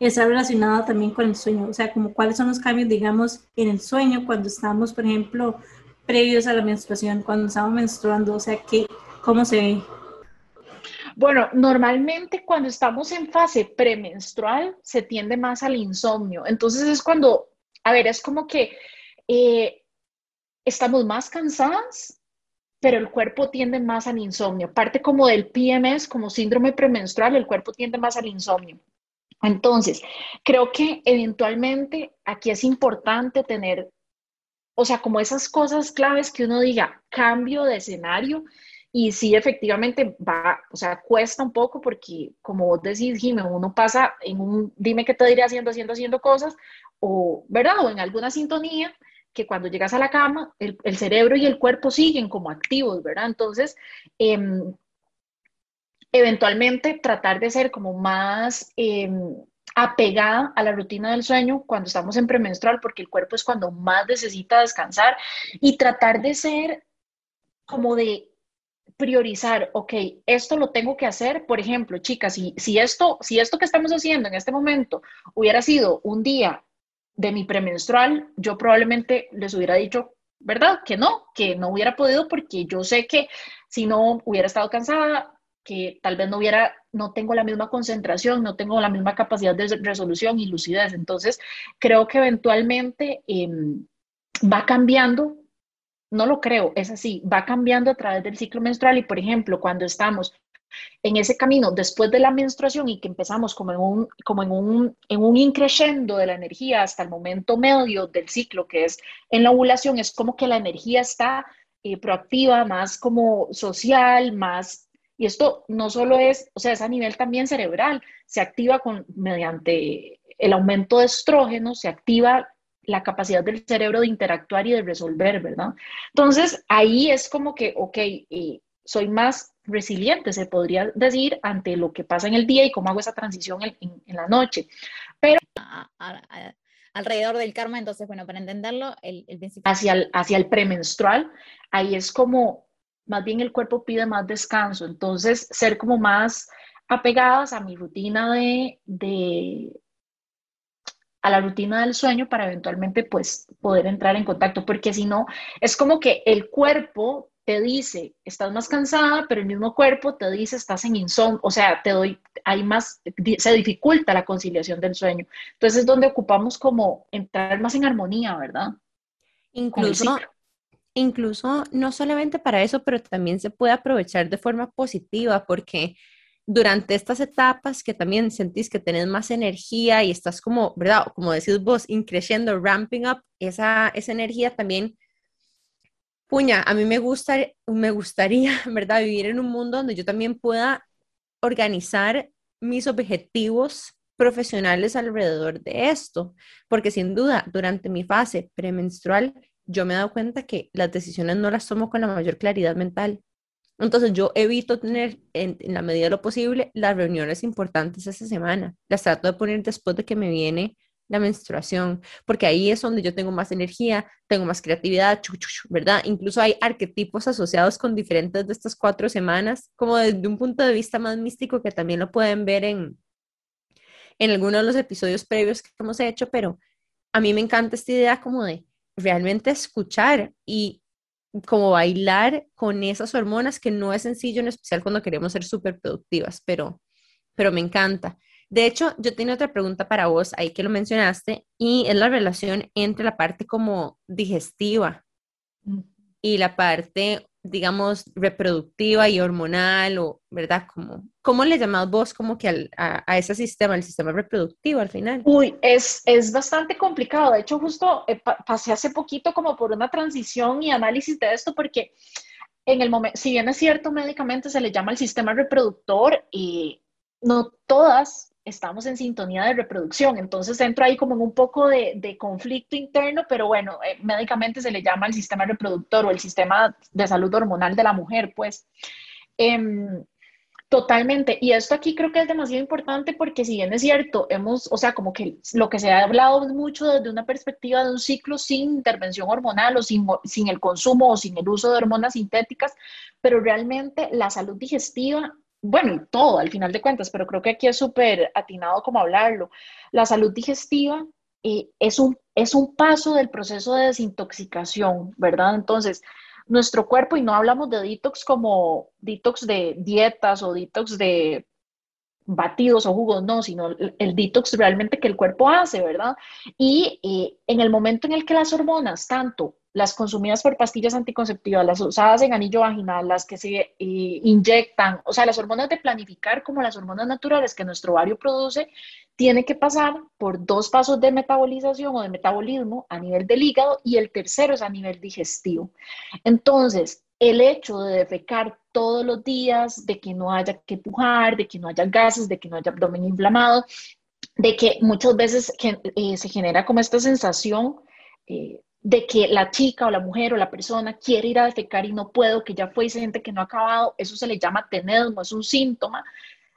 está relacionada también con el sueño, o sea, como cuáles son los cambios, digamos, en el sueño cuando estamos, por ejemplo, previos a la menstruación, cuando estamos menstruando, o sea, ¿qué, ¿cómo se ve? Bueno, normalmente cuando estamos en fase premenstrual se tiende más al insomnio. Entonces es cuando, a ver, es como que eh, estamos más cansadas, pero el cuerpo tiende más al insomnio. Parte como del PMS, como síndrome premenstrual, el cuerpo tiende más al insomnio. Entonces, creo que eventualmente aquí es importante tener, o sea, como esas cosas claves que uno diga, cambio de escenario. Y sí, efectivamente va, o sea, cuesta un poco porque, como vos decís, Jimmy, uno pasa en un, dime qué te diré haciendo, haciendo, haciendo cosas, o, ¿verdad? O en alguna sintonía, que cuando llegas a la cama, el, cerebro y el cuerpo siguen como activos, ¿verdad? Entonces, em, eventualmente tratar de ser como más em, apegada a la rutina del sueño cuando estamos en premenstrual, porque el cuerpo es cuando más necesita descansar, y tratar de ser como de priorizar, ok, esto lo tengo que hacer, por ejemplo, chicas, si, si, esto, si esto que estamos haciendo en este momento hubiera sido un día de mi premenstrual, yo probablemente les hubiera dicho, ¿verdad? Que no, que no hubiera podido porque yo sé que si no hubiera estado cansada, que tal vez no hubiera, no tengo la misma concentración, no tengo la misma capacidad de resolución y lucidez. Entonces, creo que eventualmente em, va cambiando, no lo creo, es así, va cambiando a través del ciclo menstrual y, por ejemplo, cuando estamos en ese camino después de la menstruación y que empezamos como en un, como en un, en un increciendo de la energía hasta el momento medio del ciclo, que es en la ovulación, es como que la energía está eh, proactiva, más como social, más... Y esto no solo es, o sea, es a nivel también cerebral, se activa con, mediante el aumento de estrógeno, se activa la capacidad del cerebro de interactuar y de resolver, ¿verdad? Entonces, ahí es como que, ok, eh, soy más resiliente, se podría decir, ante lo que pasa en el día y cómo hago esa transición en, la noche. Pero alrededor del karma, entonces, bueno, para entenderlo, el, el Hacia el, hacia el premenstrual, ahí es como, más bien el cuerpo pide más descanso, entonces ser como más apegadas a mi rutina de, de a la rutina del sueño para eventualmente pues poder entrar en contacto, porque si no, es como que el cuerpo te dice, estás más cansada, pero el mismo cuerpo te dice, estás en insomnio, o sea, te doy, hay más, se dificulta la conciliación del sueño. Entonces es donde ocupamos como entrar más en armonía, ¿verdad? Incluso, incluso no solamente para eso, pero también se puede aprovechar de forma positiva, porque durante estas etapas que también sentís que tenés más energía y estás como, ¿verdad? Como decís vos, increciendo, ramping up, esa, esa energía también puña, a mí me, gusta, me gustaría, ¿verdad?, vivir en un mundo donde yo también pueda organizar mis objetivos profesionales alrededor de esto, porque sin duda, durante mi fase premenstrual, yo me he dado cuenta que las decisiones no las tomo con la mayor claridad mental. Entonces yo evito tener, en, en la medida de lo posible, las reuniones importantes esa semana. Las trato de poner después de que me viene la menstruación, porque ahí es donde yo tengo más energía, tengo más creatividad, ¿verdad? Incluso hay arquetipos asociados con diferentes de estas cuatro semanas, como desde un punto de vista más místico que también lo pueden ver en, en algunos de los episodios previos que hemos hecho, pero a mí me encanta esta idea como de realmente escuchar y como bailar con esas hormonas que no es sencillo, en especial cuando queremos ser súper productivas, pero, pero me encanta. De hecho, yo tengo otra pregunta para vos, ahí que lo mencionaste, y es la relación entre la parte como digestiva y la parte, digamos, reproductiva y hormonal, o, ¿verdad? Como, ¿Cómo le llamás vos como que a, ese sistema, el sistema reproductivo al final? Es, es bastante complicado. De hecho, justo eh, pasé hace poquito como por una transición y análisis de esto, porque en el momento, si bien es cierto, médicamente se le llama el sistema reproductor y no todas estamos en sintonía de reproducción, entonces entro ahí como en un poco de, conflicto interno, pero bueno, eh, médicamente se le llama el sistema reproductor o el sistema de salud hormonal de la mujer, pues. Em, totalmente. Y esto aquí creo que es demasiado importante porque si bien es cierto, hemos, o sea, como que lo que se ha hablado mucho desde una perspectiva de un ciclo sin intervención hormonal o sin, sin el consumo o sin el uso de hormonas sintéticas, pero realmente la salud digestiva bueno, todo al final de cuentas, pero creo que aquí es súper atinado como hablarlo. La salud digestiva eh, es, un, es un paso del proceso de desintoxicación, ¿verdad? Entonces, nuestro cuerpo, y no hablamos de detox como detox de dietas o detox de batidos o jugos, no, sino el, detox realmente que el cuerpo hace, ¿verdad? Y eh, en el momento en el que las hormonas, tanto las consumidas por pastillas anticonceptivas, las usadas en anillo vaginal, las que se eh, inyectan, o sea, las hormonas de planificar como las hormonas naturales que nuestro ovario produce, tiene que pasar por dos pasos de metabolización o de metabolismo a nivel del hígado y el tercero es a nivel digestivo. Entonces, el hecho de defecar todos los días, de que no haya que pujar, de que no haya gases, de que no haya abdomen inflamado, de que muchas veces eh, se genera como esta sensación eh, de que la chica o la mujer o la persona quiere ir a defecar y no puedo, que ya fue y se siente que no ha acabado, eso se le llama tenedmo, es un síntoma.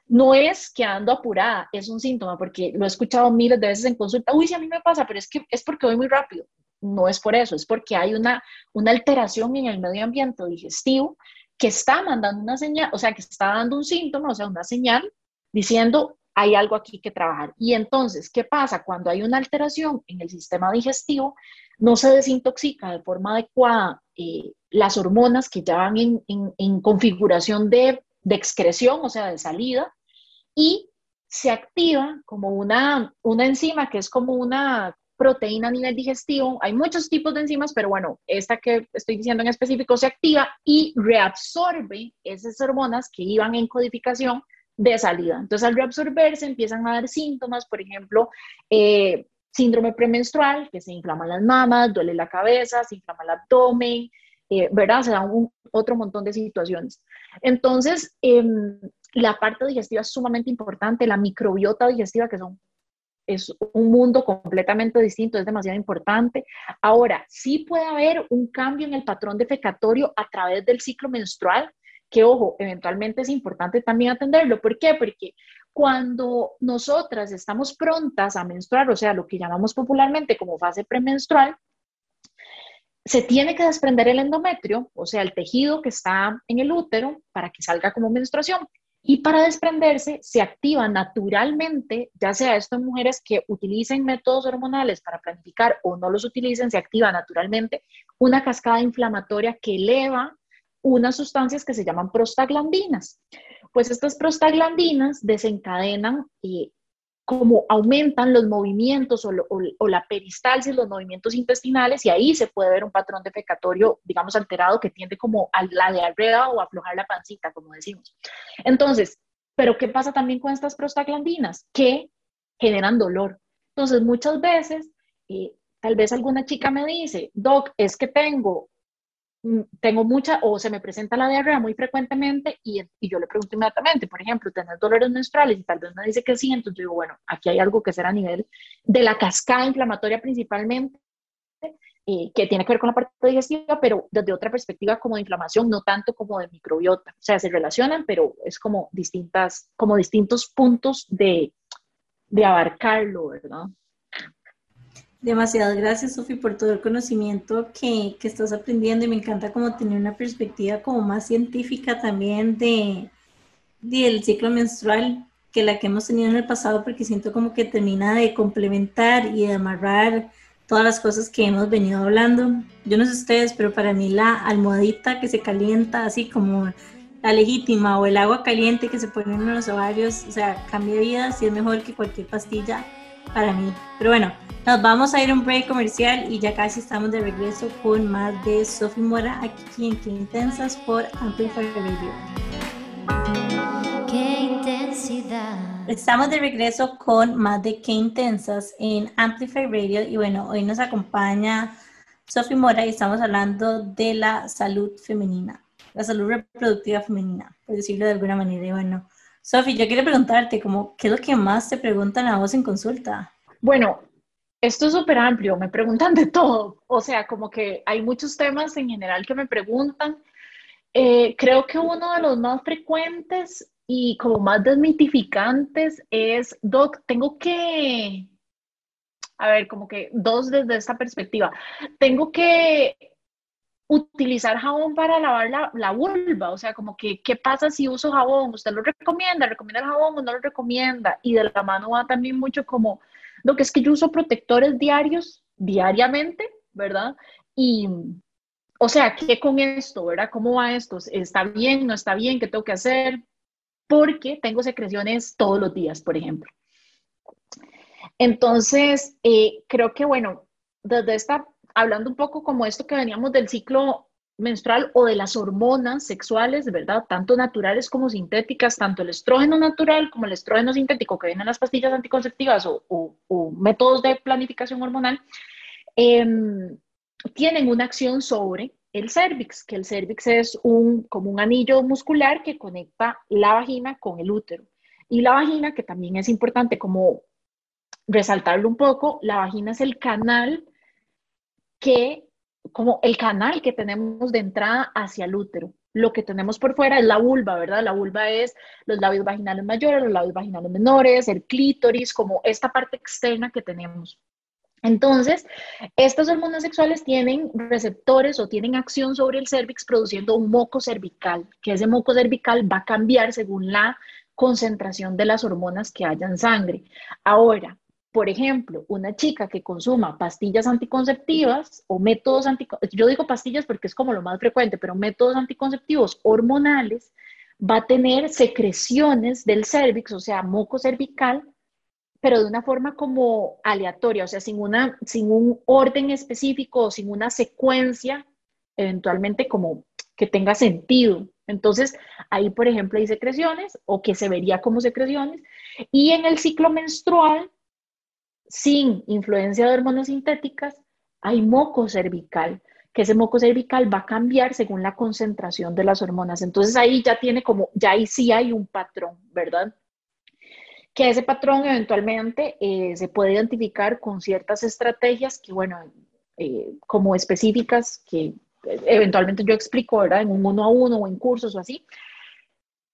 No es que ando apurada, es un síntoma, porque lo he escuchado miles de veces en consulta, uy, si a mí me pasa, pero es que es porque voy muy rápido. No es por eso, es porque hay una, una alteración en el medio ambiente digestivo que está mandando una señal, o sea, que está dando un síntoma, o sea, una señal diciendo, hay algo aquí que trabajar. Y entonces, ¿qué pasa? Cuando hay una alteración en el sistema digestivo, no se desintoxica de forma adecuada eh, las hormonas que ya van en, configuración de, excreción, o sea, de salida, y se activa como una, una enzima que es como una proteína a nivel digestivo. Hay muchos tipos de enzimas, pero bueno, esta que estoy diciendo en específico se activa y reabsorbe esas hormonas que iban en codificación de salida. Entonces, al reabsorberse empiezan a dar síntomas, por ejemplo, eh, síndrome premenstrual, que se inflaman las mamas, duele la cabeza, se inflama el abdomen, eh, ¿verdad? Se dan un, otro montón de situaciones. Entonces, em, la parte digestiva es sumamente importante, la microbiota digestiva, que son, es un mundo completamente distinto, es demasiado importante. Ahora, sí puede haber un cambio en el patrón defecatorio a través del ciclo menstrual, que ojo, eventualmente es importante también atenderlo. ¿Por qué? Porque cuando nosotras estamos prontas a menstruar, o sea, lo que llamamos popularmente como fase premenstrual, se tiene que desprender el endometrio, o sea, el tejido que está en el útero, para que salga como menstruación. Y para desprenderse, se activa naturalmente, ya sea esto en mujeres que utilicen métodos hormonales para planificar o no los utilicen, se activa naturalmente una cascada inflamatoria que eleva unas sustancias que se llaman prostaglandinas pues estas prostaglandinas desencadenan y como aumentan los movimientos o, la peristalsis, los movimientos intestinales, y ahí se puede ver un patrón defecatorio, digamos, alterado que tiende como a la diarrea o a aflojar la pancita, como decimos. Entonces, ¿pero qué pasa también con estas prostaglandinas? Que generan dolor. Entonces, muchas veces, eh, tal vez alguna chica me dice, Doc, es que tengo tengo mucha o se me presenta la diarrea muy frecuentemente y, yo le pregunto inmediatamente, por ejemplo, ¿tener dolores menstruales? Y tal vez me dice que sí, entonces yo digo, bueno, aquí hay algo que será a nivel de la cascada inflamatoria principalmente, eh, que tiene que ver con la parte digestiva, pero desde otra perspectiva como de inflamación, no tanto como de microbiota. O sea, se relacionan, pero es como distintas, como distintos puntos de, de abarcarlo, ¿verdad? Demasiadas gracias, Sofi, por todo el conocimiento que, que, estás aprendiendo y me encanta como tener una perspectiva como más científica también de, del ciclo menstrual que la que hemos tenido en el pasado porque siento como que termina de complementar y de amarrar todas las cosas que hemos venido hablando. Yo no sé ustedes, pero para mí la almohadita que se calienta así como la legítima o el agua caliente que se pone en los ovarios, o sea, cambia vidas y es mejor que cualquier pastilla para mí. Pero bueno, nos vamos a ir a un break comercial y ya casi estamos de regreso con más de Sophie Mora aquí en Qué Intensas por Amplify Radio. Qué intensidad. Estamos de regreso con más de Qué Intensas en Amplify Radio y bueno, hoy nos acompaña Sophie Mora y estamos hablando de la salud femenina. la salud reproductiva femenina, por decirlo de alguna manera. Y bueno, Sofi, yo quiero preguntarte, como, ¿qué es lo que más te preguntan a vos en consulta? Bueno, esto es súper amplio, me preguntan de todo, o sea, como que hay muchos temas en general que me preguntan. Eh, creo que uno de los más frecuentes y como más desmitificantes es, Doc, tengo que, a ver, como que dos desde esta perspectiva, tengo que utilizar jabón para lavar la, la, vulva, o sea, como que, ¿qué pasa si uso jabón? ¿Usted lo recomienda? ¿Recomienda el jabón o no lo recomienda? Y de la mano va también mucho como, lo que es que yo uso protectores diarios, diariamente, ¿verdad? Y, o sea, ¿qué con esto, verdad? ¿Cómo va esto? ¿Está bien? ¿No está bien? ¿Qué tengo que hacer? Porque tengo secreciones todos los días, por ejemplo. Entonces, eh, creo que, bueno, desde esta hablando un poco como esto que veníamos del ciclo menstrual o de las hormonas sexuales, ¿verdad? Tanto naturales como sintéticas, tanto el estrógeno natural como el estrógeno sintético que vienen en las pastillas anticonceptivas o, métodos de planificación hormonal, em, tienen una acción sobre el cervix, que el cervix es un, como un anillo muscular que conecta la vagina con el útero. Y la vagina, que también es importante como resaltarlo un poco, la vagina es el canal que como el canal que tenemos de entrada hacia el útero. Lo que tenemos por fuera es la vulva, ¿verdad? La vulva es los labios vaginales mayores, los labios vaginales menores, el clítoris, como esta parte externa que tenemos. Entonces, estas hormonas sexuales tienen receptores o tienen acción sobre el cervix produciendo un moco cervical, que ese moco cervical va a cambiar según la concentración de las hormonas que haya en sangre. Ahora, por ejemplo, una chica que consuma pastillas anticonceptivas o métodos anticonceptivos, yo digo pastillas porque es como lo más frecuente, pero métodos anticonceptivos hormonales, va a tener secreciones del cervix, o sea, moco cervical, pero de una forma como aleatoria, o sea, sin, una, sin un orden específico o sin una secuencia, eventualmente como que tenga sentido. Entonces, ahí, por ejemplo, hay secreciones o que se vería como secreciones. Y en el ciclo menstrual, sin influencia de hormonas sintéticas, hay moco cervical, que ese moco cervical va a cambiar según la concentración de las hormonas. Entonces ahí ya tiene como, ya ahí sí hay un patrón, ¿verdad? Que ese patrón eventualmente eh, se puede identificar con ciertas estrategias que, bueno, eh, como específicas que eventualmente yo explico, ¿verdad? En un uno a uno o en cursos o así.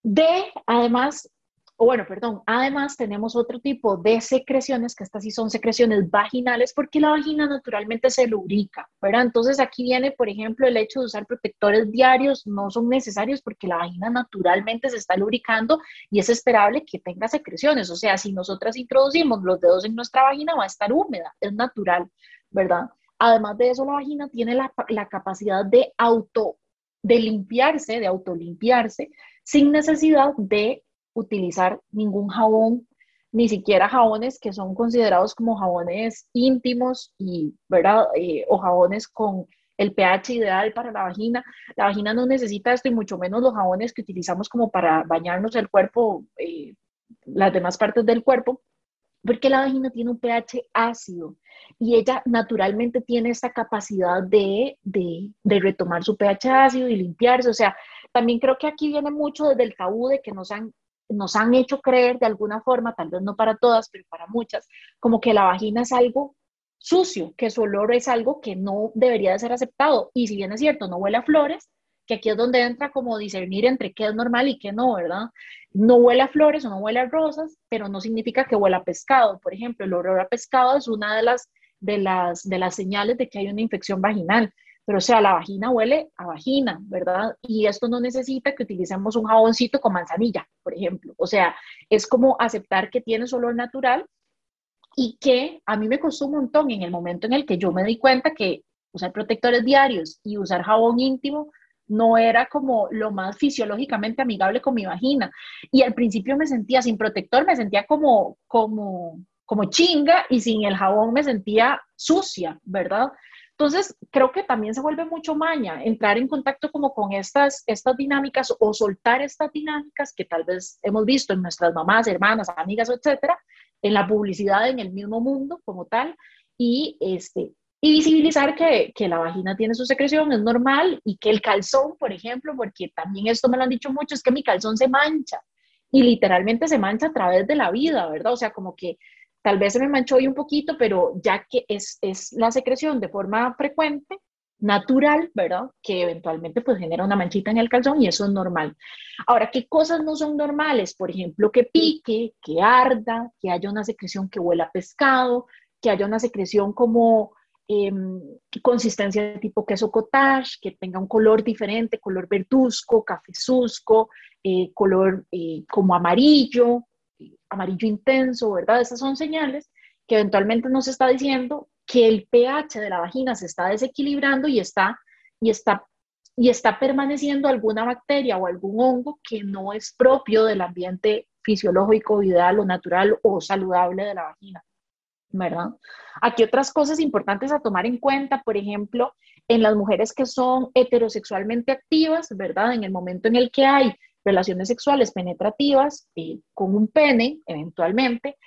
De, además, o bueno, perdón, además tenemos otro tipo de secreciones, que estas sí son secreciones vaginales, porque la vagina naturalmente se lubrica, ¿verdad? Entonces aquí viene, por ejemplo, el hecho de usar protectores diarios, no son necesarios porque la vagina naturalmente se está lubricando y es esperable que tenga secreciones, o sea, si nosotras introducimos los dedos en nuestra vagina va a estar húmeda, es natural, ¿verdad? Además de eso, la vagina tiene la, la capacidad de auto, de limpiarse, de autolimpiarse, sin necesidad de utilizar ningún jabón, ni siquiera jabones que son considerados como jabones íntimos y, ¿verdad? Eh, o jabones con el pH ideal para la vagina. La vagina no necesita esto y mucho menos los jabones que utilizamos como para bañarnos el cuerpo, eh, las demás partes del cuerpo, porque la vagina tiene un pH ácido y ella naturalmente tiene esta capacidad de, de, de, retomar su pH ácido y limpiarse. O sea, también creo que aquí viene mucho desde el tabú de que nos han nos han hecho creer de alguna forma, tal vez no para todas, pero para muchas, como que la vagina es algo sucio, que su olor es algo que no debería de ser aceptado. Y si bien es cierto, no huele a flores, que aquí es donde entra como discernir entre qué es normal y qué no, ¿verdad? No huele a flores o no huele a rosas, pero no significa que huela a pescado. Por ejemplo, el olor a pescado es una de las, de las, de las señales de que hay una infección vaginal. Pero o sea, la vagina huele a vagina, ¿verdad? Y esto no necesita que utilicemos un jaboncito con manzanilla, por ejemplo. O sea, es como aceptar que tiene olor natural y que a mí me costó un montón en el momento en el que yo me di cuenta que usar protectores diarios y usar jabón íntimo no era como lo más fisiológicamente amigable con mi vagina. Y al principio me sentía sin protector, me sentía como, como, como chinga y sin el jabón me sentía sucia, ¿verdad? Entonces, creo que también se vuelve mucho maña entrar en contacto como con estas, estas dinámicas o soltar estas dinámicas que tal vez hemos visto en nuestras mamás, hermanas, amigas, etcétera, en la publicidad, en el mismo mundo como tal, y, este, y visibilizar que, que, la vagina tiene su secreción, es normal, y que el calzón, por ejemplo, porque también esto me lo han dicho mucho, es que mi calzón se mancha y literalmente se mancha a través de la vida, ¿verdad? O sea, como que tal vez se me manchó hoy un poquito, pero ya que es, es la secreción de forma frecuente, natural, ¿verdad? Que eventualmente pues genera una manchita en el calzón y eso es normal. Ahora, ¿qué cosas no son normales? Por ejemplo, que pique, que arda, que haya una secreción que huela a pescado, que haya una secreción como em, consistencia tipo queso cottage, que tenga un color diferente, color verduzco, cafezuzco, eh, color eh, como amarillo, amarillo intenso, ¿verdad? Esas son señales que eventualmente nos está diciendo que el pH de la vagina se está desequilibrando y está, y está, y está permaneciendo alguna bacteria o algún hongo que no es propio del ambiente fisiológico, ideal o natural o saludable de la vagina. ¿verdad? Aquí otras cosas importantes a tomar en cuenta, por ejemplo, en las mujeres que son heterosexualmente activas, ¿verdad? En el momento en el que hay relaciones sexuales penetrativas eh, con un pene, eventualmente,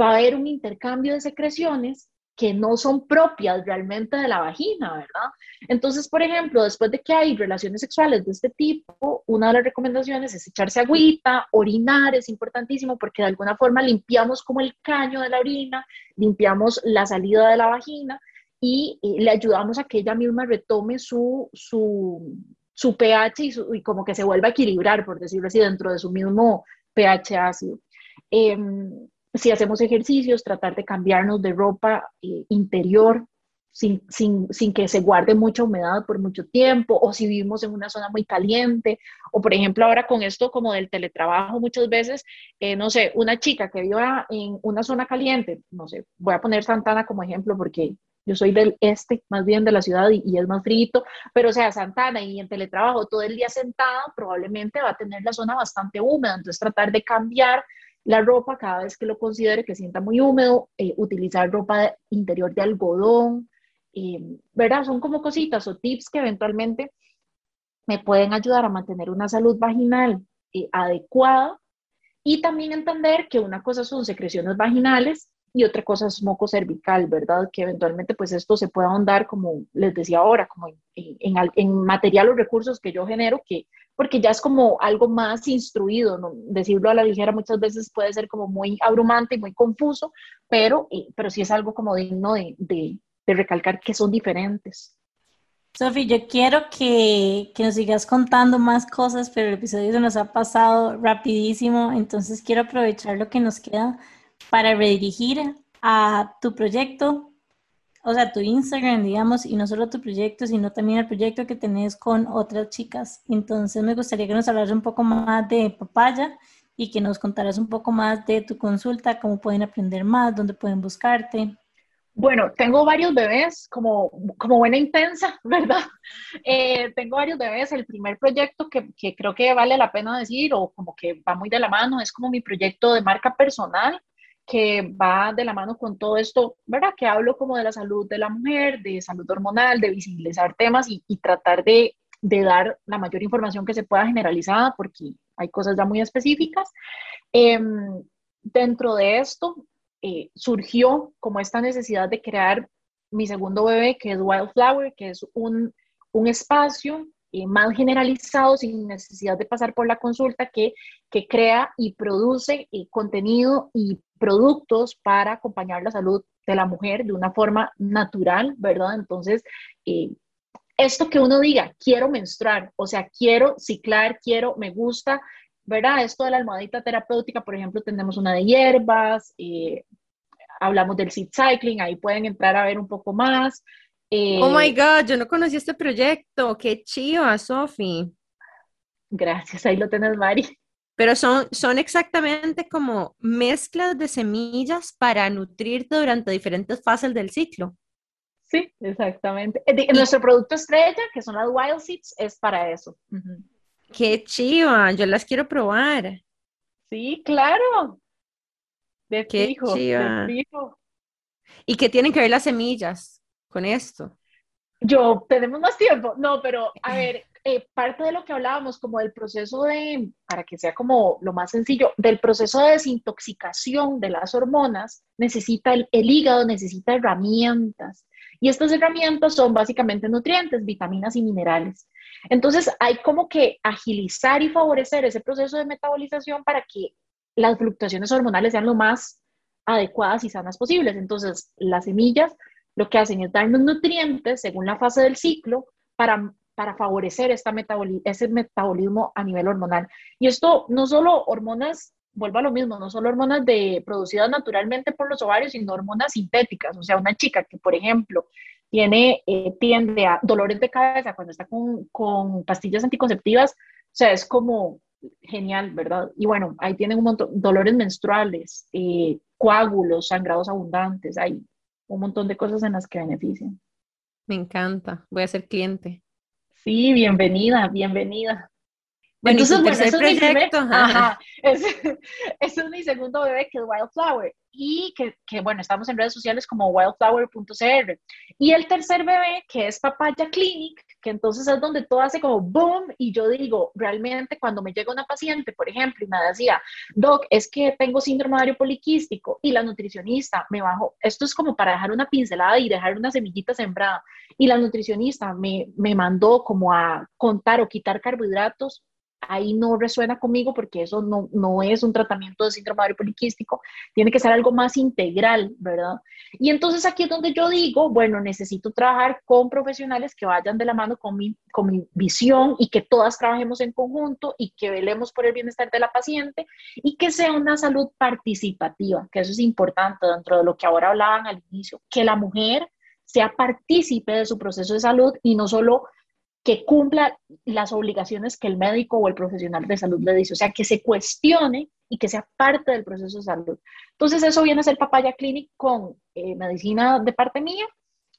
va a haber un intercambio de secreciones que no son propias realmente de la vagina, ¿verdad? Entonces, por ejemplo, después de que hay relaciones sexuales de este tipo, una de las recomendaciones es echarse agüita, orinar, es importantísimo porque de alguna forma limpiamos como el caño de la orina, limpiamos la salida de la vagina y, le ayudamos a que ella misma retome su, su, su pH y, como que se vuelva a equilibrar, por decirlo así, dentro de su mismo pH ácido. Eh, si hacemos ejercicios, tratar de cambiarnos de ropa eh, interior sin, sin, sin, que se guarde mucha humedad por mucho tiempo, o si vivimos en una zona muy caliente, o por ejemplo ahora con esto como del teletrabajo muchas veces, eh, no sé, una chica que viva en una zona caliente, no sé, voy a poner Santana como ejemplo porque yo soy del este, más bien de la ciudad y, es más frito, pero o sea, Santana y en teletrabajo todo el día sentado, probablemente va a tener la zona bastante húmeda, entonces tratar de cambiar la ropa cada vez que lo considere que sienta muy húmedo, eh, utilizar ropa interior de algodón, eh, ¿verdad? Son como cositas o tips que eventualmente me pueden ayudar a mantener una salud vaginal eh, adecuada y también entender que una cosa son secreciones vaginales y otra cosa es moco cervical, ¿verdad? Que eventualmente pues esto se puede ahondar, como les decía ahora, como en, en, en material o recursos que yo genero, que porque ya es como algo más instruido, ¿no? decirlo a la ligera muchas veces puede ser como muy abrumante y muy confuso, pero, eh, pero sí es algo como digno de, de, de recalcar que son diferentes. Sofi, yo quiero que, que, nos sigas contando más cosas, pero el episodio se nos ha pasado rapidísimo, entonces quiero aprovechar lo que nos queda para redirigir a tu proyecto, o sea, tu Instagram, digamos, y no solo tu proyecto, sino también el proyecto que tenés con otras chicas. Entonces me gustaría que nos hablaras un poco más de Papaya y que nos contaras un poco más de tu consulta, cómo pueden aprender más, dónde pueden buscarte. Bueno, tengo varios bebés, como, como buena intensa, ¿verdad? Eh, tengo varios bebés. El primer proyecto que, que creo que vale la pena decir, o como que va muy de la mano, es como mi proyecto de marca personal que va de la mano con todo esto, ¿verdad? Que hablo como de la salud de la mujer, de salud hormonal, de visibilizar temas y, tratar de, dar la mayor información que se pueda generalizada, porque hay cosas ya muy específicas. Em, dentro de esto eh, surgió como esta necesidad de crear mi segundo bebé, que es Wildflower, que es un, un espacio eh, más generalizado, sin necesidad de pasar por la consulta, que, que crea y produce eh, contenido y productos para acompañar la salud de la mujer de una forma natural, ¿verdad? Entonces, eh, esto que uno diga, quiero menstruar, o sea, quiero ciclar, quiero, me gusta, ¿verdad? Esto de la almohadita terapéutica, por ejemplo, tenemos una de hierbas, hablamos del seed cycling, ahí pueden entrar a ver un poco más. Eh, oh my God, yo no conocí este proyecto. Qué chiva, Sofi. Gracias, ahí lo tenés, Mari. Pero son, son exactamente como mezclas de semillas para nutrirte durante diferentes fases del ciclo. Sí, exactamente. Eh, nuestro producto estrella, que son las Wild Seeds, es para eso. Qué chiva, yo las quiero probar. Sí, claro. De Qué fijo, chiva. ¿Y qué tienen que ver las semillas? con esto? Yo, tenemos más tiempo. No, pero a ver, eh, parte de lo que hablábamos, como del proceso de, para que sea como lo más sencillo, del proceso de desintoxicación de las hormonas, necesita el, hígado, necesita herramientas. Y estas herramientas son básicamente nutrientes, vitaminas y minerales. Entonces hay como que agilizar y favorecer ese proceso de metabolización para que las fluctuaciones hormonales sean lo más adecuadas y sanas posibles. Entonces las semillas lo que hacen es darnos nutrientes según la fase del ciclo para, para favorecer esta ese metabolismo a nivel hormonal. Y esto no solo hormonas, vuelvo a lo mismo, no solo hormonas de, producidas naturalmente por los ovarios, sino hormonas sintéticas. O sea, una chica que, por ejemplo, tiene, eh, tiende a dolores de cabeza cuando está con, con pastillas anticonceptivas, o sea, es como genial, ¿verdad? Y bueno, ahí tienen un montón, dolores menstruales, eh, coágulos, sangrados abundantes, hay un montón de cosas en las que benefician. Me encanta, voy a ser cliente. Sí, bienvenida, bienvenida. Bueno, Entonces, bueno, proyecto, es mi ajá, ese, ese, es mi segundo bebé que es Wildflower y que, que, bueno, estamos en redes sociales como wildflower.cr. Y el tercer bebé que es Papaya Clinic, que entonces es donde todo hace como boom y yo digo, realmente cuando me llega una paciente, por ejemplo, y me decía, doc, es que tengo síndrome ovario poliquístico y la nutricionista me bajó, esto es como para dejar una pincelada y dejar una semillita sembrada, y la nutricionista me, me mandó como a contar o quitar carbohidratos ahí no resuena conmigo porque eso no, no es un tratamiento de síndrome ovario poliquístico, tiene que ser algo más integral, ¿verdad? Y entonces aquí es donde yo digo, bueno, necesito trabajar con profesionales que vayan de la mano con mi, con mi visión y que todas trabajemos en conjunto y que velemos por el bienestar de la paciente y que sea una salud participativa, que eso es importante dentro de lo que ahora hablaban al inicio, que la mujer sea partícipe de su proceso de salud y no solo que cumpla las obligaciones que el médico o el profesional de salud le dice, o sea, que se cuestione y que sea parte del proceso de salud. Entonces, eso viene a ser Papaya Clinic con eh, medicina de parte mía,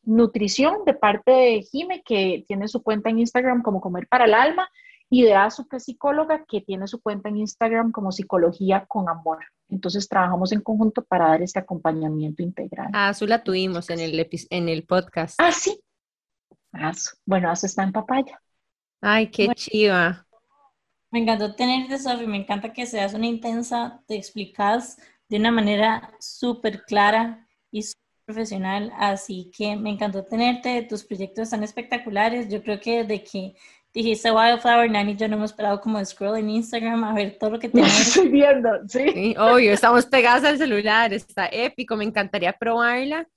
nutrición de parte de Jime, que tiene su cuenta en Instagram como Comer para el Alma, y de Azu, que es psicóloga, que tiene su cuenta en Instagram como Psicología con Amor. Entonces trabajamos en conjunto para dar este acompañamiento integral. Ah, Azu la tuvimos en el, en el podcast. Ah, sí, bueno, eso está en papaya. Ay, qué chiva. Me encantó tenerte, Sofi. Me encanta que seas una intensa, te explicas de una manera súper clara y profesional. Así que me encantó tenerte. Tus proyectos están espectaculares. Yo creo que de que dijiste Wildflower, Nani y yo no hemos parado como de scroll en Instagram a ver todo lo que tenemos. Estoy viendo, sí. sí. Obvio, estamos pegadas al celular. Está épico. Me encantaría probarla.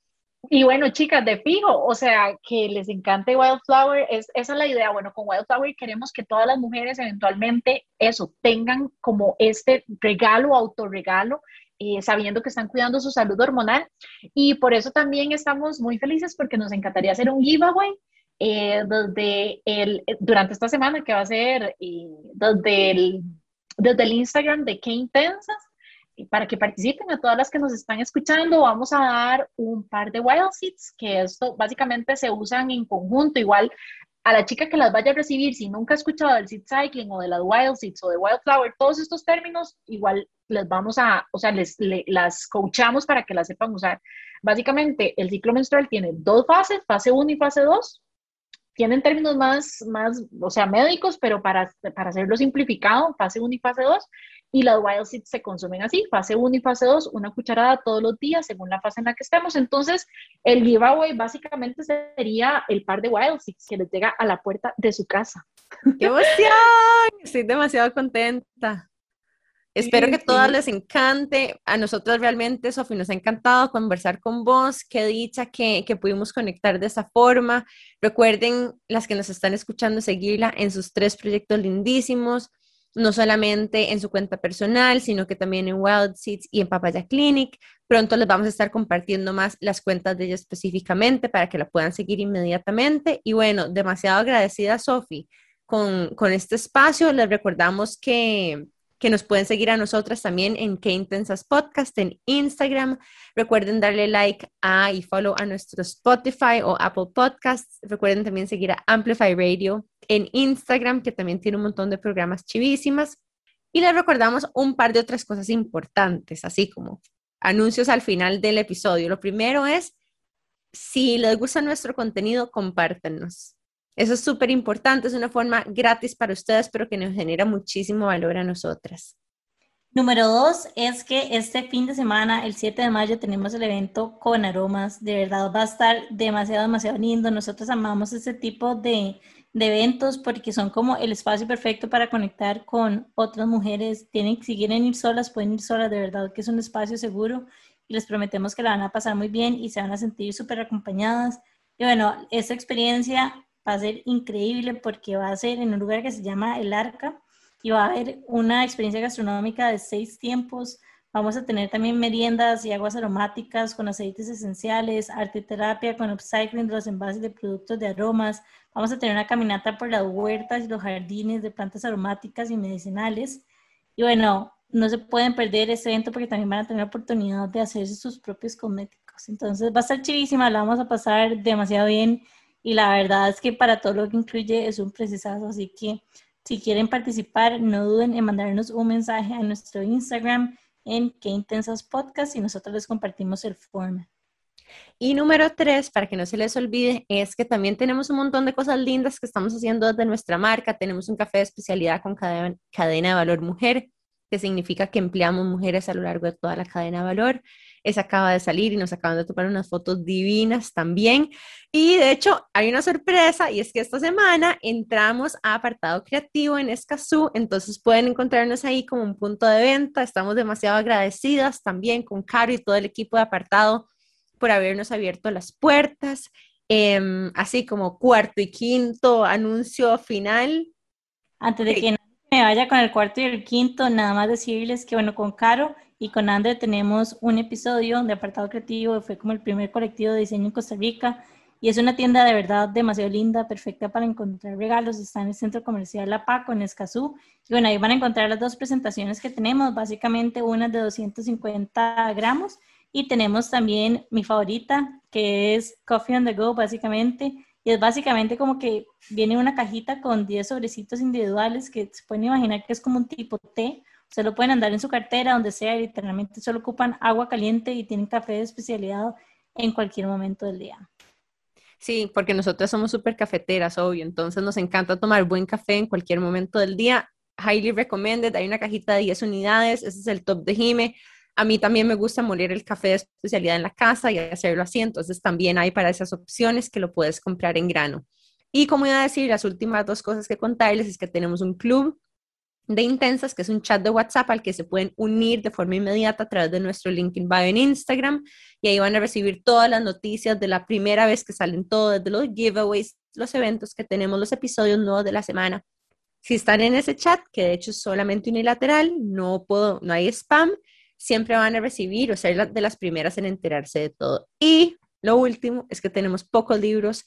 Y bueno, chicas, de fijo, o sea, que les encante Wildflower, es, esa es la idea. Bueno, con Wildflower queremos que todas las mujeres eventualmente eso, tengan como este regalo, autorregalo, eh, sabiendo que están cuidando su salud hormonal. Y por eso también estamos muy felices porque nos encantaría hacer un giveaway eh, el, durante esta semana que va a ser eh, desde, el, desde el Instagram de Qué Intensas para que participen a todas las que nos están escuchando, vamos a dar un par de wild seeds, que esto básicamente se usan en conjunto, igual a la chica que las vaya a recibir, si nunca ha escuchado del seed cycling o de las wild seeds o de wildflower, todos estos términos, igual les vamos a, o sea, les, las coachamos para que las sepan usar. Básicamente, el ciclo menstrual tiene dos fases, fase 1 y fase 2. Tienen términos más, más, o sea, médicos, pero para, para hacerlo simplificado, fase 1 y fase 2 y las wild seeds se consumen así, fase 1 y fase 2, una cucharada todos los días según la fase en la que estemos. Entonces, el giveaway básicamente sería el par de wild seeds que les llega a la puerta de su casa. ¡Qué emoción! Estoy demasiado contenta. Espero que a todas les encante. A nosotros realmente, Sofi, nos ha encantado conversar con vos. Qué dicha que, que pudimos conectar de esa forma. Recuerden, las que nos están escuchando, seguirla en sus tres proyectos lindísimos no solamente en su cuenta personal, sino que también en Wild Seeds y en Papaya Clinic. Pronto les vamos a estar compartiendo más las cuentas de ella específicamente para que la puedan seguir inmediatamente. Y bueno, demasiado agradecida, Sofi, con, con este espacio. Les recordamos que que nos pueden seguir a nosotras también en Qué Intensas Podcast en Instagram. Recuerden darle like a y follow a nuestro Spotify o Apple Podcasts. Recuerden también seguir a Amplify Radio en Instagram, que también tiene un montón de programas chivísimas. Y les recordamos un par de otras cosas importantes, así como anuncios al final del episodio. Lo primero es, si les gusta nuestro contenido, compártanos. Eso es súper importante, es una forma gratis para ustedes, pero que nos genera muchísimo valor a nosotras. Número dos es que este fin de semana, el 7 de mayo, tenemos el evento con aromas. De verdad va a estar demasiado, demasiado lindo. Nosotros amamos este tipo de, de eventos porque son como el espacio perfecto para conectar con otras mujeres. Tienen, si quieren ir solas, pueden ir solas, de verdad que es un espacio seguro y les prometemos que la van a pasar muy bien y se van a sentir súper acompañadas. Y bueno, esta experiencia va a ser increíble porque va a ser en un lugar que se llama El Arca y va a haber una experiencia gastronómica de seis tiempos. Vamos a tener también meriendas y aguas aromáticas con aceites esenciales, arte terapia con upcycling de los envases de productos de aromas. Vamos a tener una caminata por las huertas y los jardines de plantas aromáticas y medicinales. Y bueno, no se pueden perder este evento porque también van a tener la oportunidad de hacerse sus propios cosméticos. Entonces va a estar chivísima, la vamos a pasar demasiado bien y la verdad es que para todo lo que incluye es un precisazo, así que si quieren participar, no duden en mandarnos un mensaje a nuestro Instagram en Qué Intensas Podcast y nosotros les compartimos el form. Y número tres, para que no se les olvide, es que también tenemos un montón de cosas lindas que estamos haciendo desde nuestra marca. Tenemos un café de especialidad con cadena, cadena de valor mujer, que significa que empleamos mujeres a lo largo de toda la cadena de valor. Esa acaba de salir y nos acaban de tomar unas fotos divinas también. Y de hecho, hay una sorpresa y es que esta semana entramos a apartado creativo en Escazú, entonces pueden encontrarnos ahí como un punto de venta. Estamos demasiado agradecidas también con Caro y todo el equipo de apartado por habernos abierto las puertas. Em, así como cuarto y quinto anuncio final. Antes de que me vaya con el cuarto y el quinto, nada más decirles que, bueno, con Caro y con Andre tenemos un episodio de apartado creativo, fue como el primer colectivo de diseño en Costa Rica y es una tienda de verdad demasiado linda, perfecta para encontrar regalos. Está en el centro comercial La Paco, en Escazú. Y bueno, ahí van a encontrar las dos presentaciones que tenemos, básicamente una de 250 gramos y tenemos también mi favorita, que es Coffee on the Go, básicamente. Y es básicamente como que viene una cajita con 10 sobrecitos individuales que se pueden imaginar que es como un tipo té se lo pueden andar en su cartera, donde sea, literalmente solo ocupan agua caliente y tienen café de especialidad en cualquier momento del día. Sí, porque nosotros somos súper cafeteras, obvio, entonces nos encanta tomar buen café en cualquier momento del día. Highly recommended, hay una cajita de 10 unidades, ese es el top de Jime. A mí también me gusta moler el café de especialidad en la casa y hacerlo así, entonces también hay para esas opciones que lo puedes comprar en grano. Y como iba a decir, las últimas dos cosas que contarles es que tenemos un club de Intensas, que es un chat de WhatsApp al que se pueden unir de forma inmediata a través de nuestro link in bio en Instagram y ahí van a recibir todas las noticias de la primera vez que salen todos, desde los giveaways, los eventos que tenemos, los episodios nuevos de la semana. Si están en ese chat, que de hecho es solamente unilateral, no puedo, no hay spam, siempre van a recibir o ser de las primeras en enterarse de todo. Y lo último es que tenemos pocos libros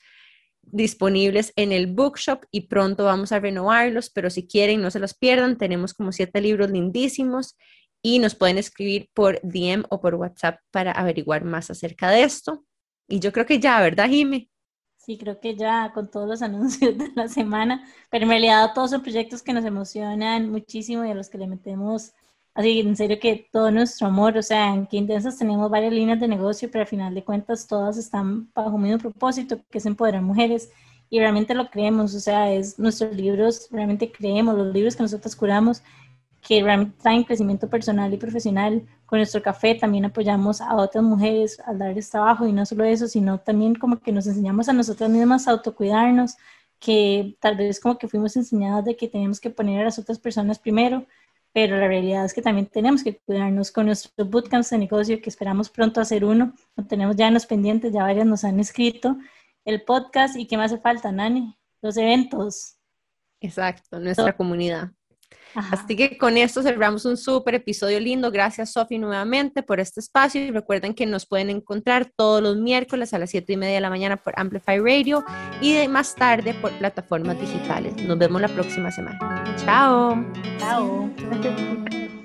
disponibles en el bookshop y pronto vamos a renovarlos, pero si quieren no se los pierdan, tenemos como siete libros lindísimos y nos pueden escribir por DM o por WhatsApp para averiguar más acerca de esto. Y yo creo que ya, ¿verdad, Jimmy? Sí, creo que ya con todos los anuncios de la semana, pero en realidad todos son proyectos que nos emocionan muchísimo y a los que le metemos Así, en serio que todo nuestro amor, o sea, en Qué Intensas tenemos varias líneas de negocio, pero al final de cuentas todas están bajo un mismo propósito, que es empoderar mujeres. Y realmente lo creemos, o sea, es nuestros libros, realmente creemos, los libros que nosotros curamos, que realmente traen crecimiento personal y profesional. Con nuestro café también apoyamos a otras mujeres al darles trabajo y no solo eso, sino también como que nos enseñamos a nosotras mismas a autocuidarnos, que tal vez como que fuimos enseñadas de que tenemos que poner a las otras personas primero pero la realidad es que también tenemos que cuidarnos con nuestros bootcamps de negocio, que esperamos pronto hacer uno. Lo tenemos ya en los pendientes, ya varias nos han escrito. El podcast y qué más hace falta, Nani? Los eventos. Exacto, nuestra comunidad. Así que con esto cerramos un súper episodio lindo. Gracias, Sofi, nuevamente por este espacio. Y recuerden que nos pueden encontrar todos los miércoles a las 7 y media de la mañana por Amplify Radio y más tarde por plataformas digitales. Nos vemos la próxima semana. Chao. Chao.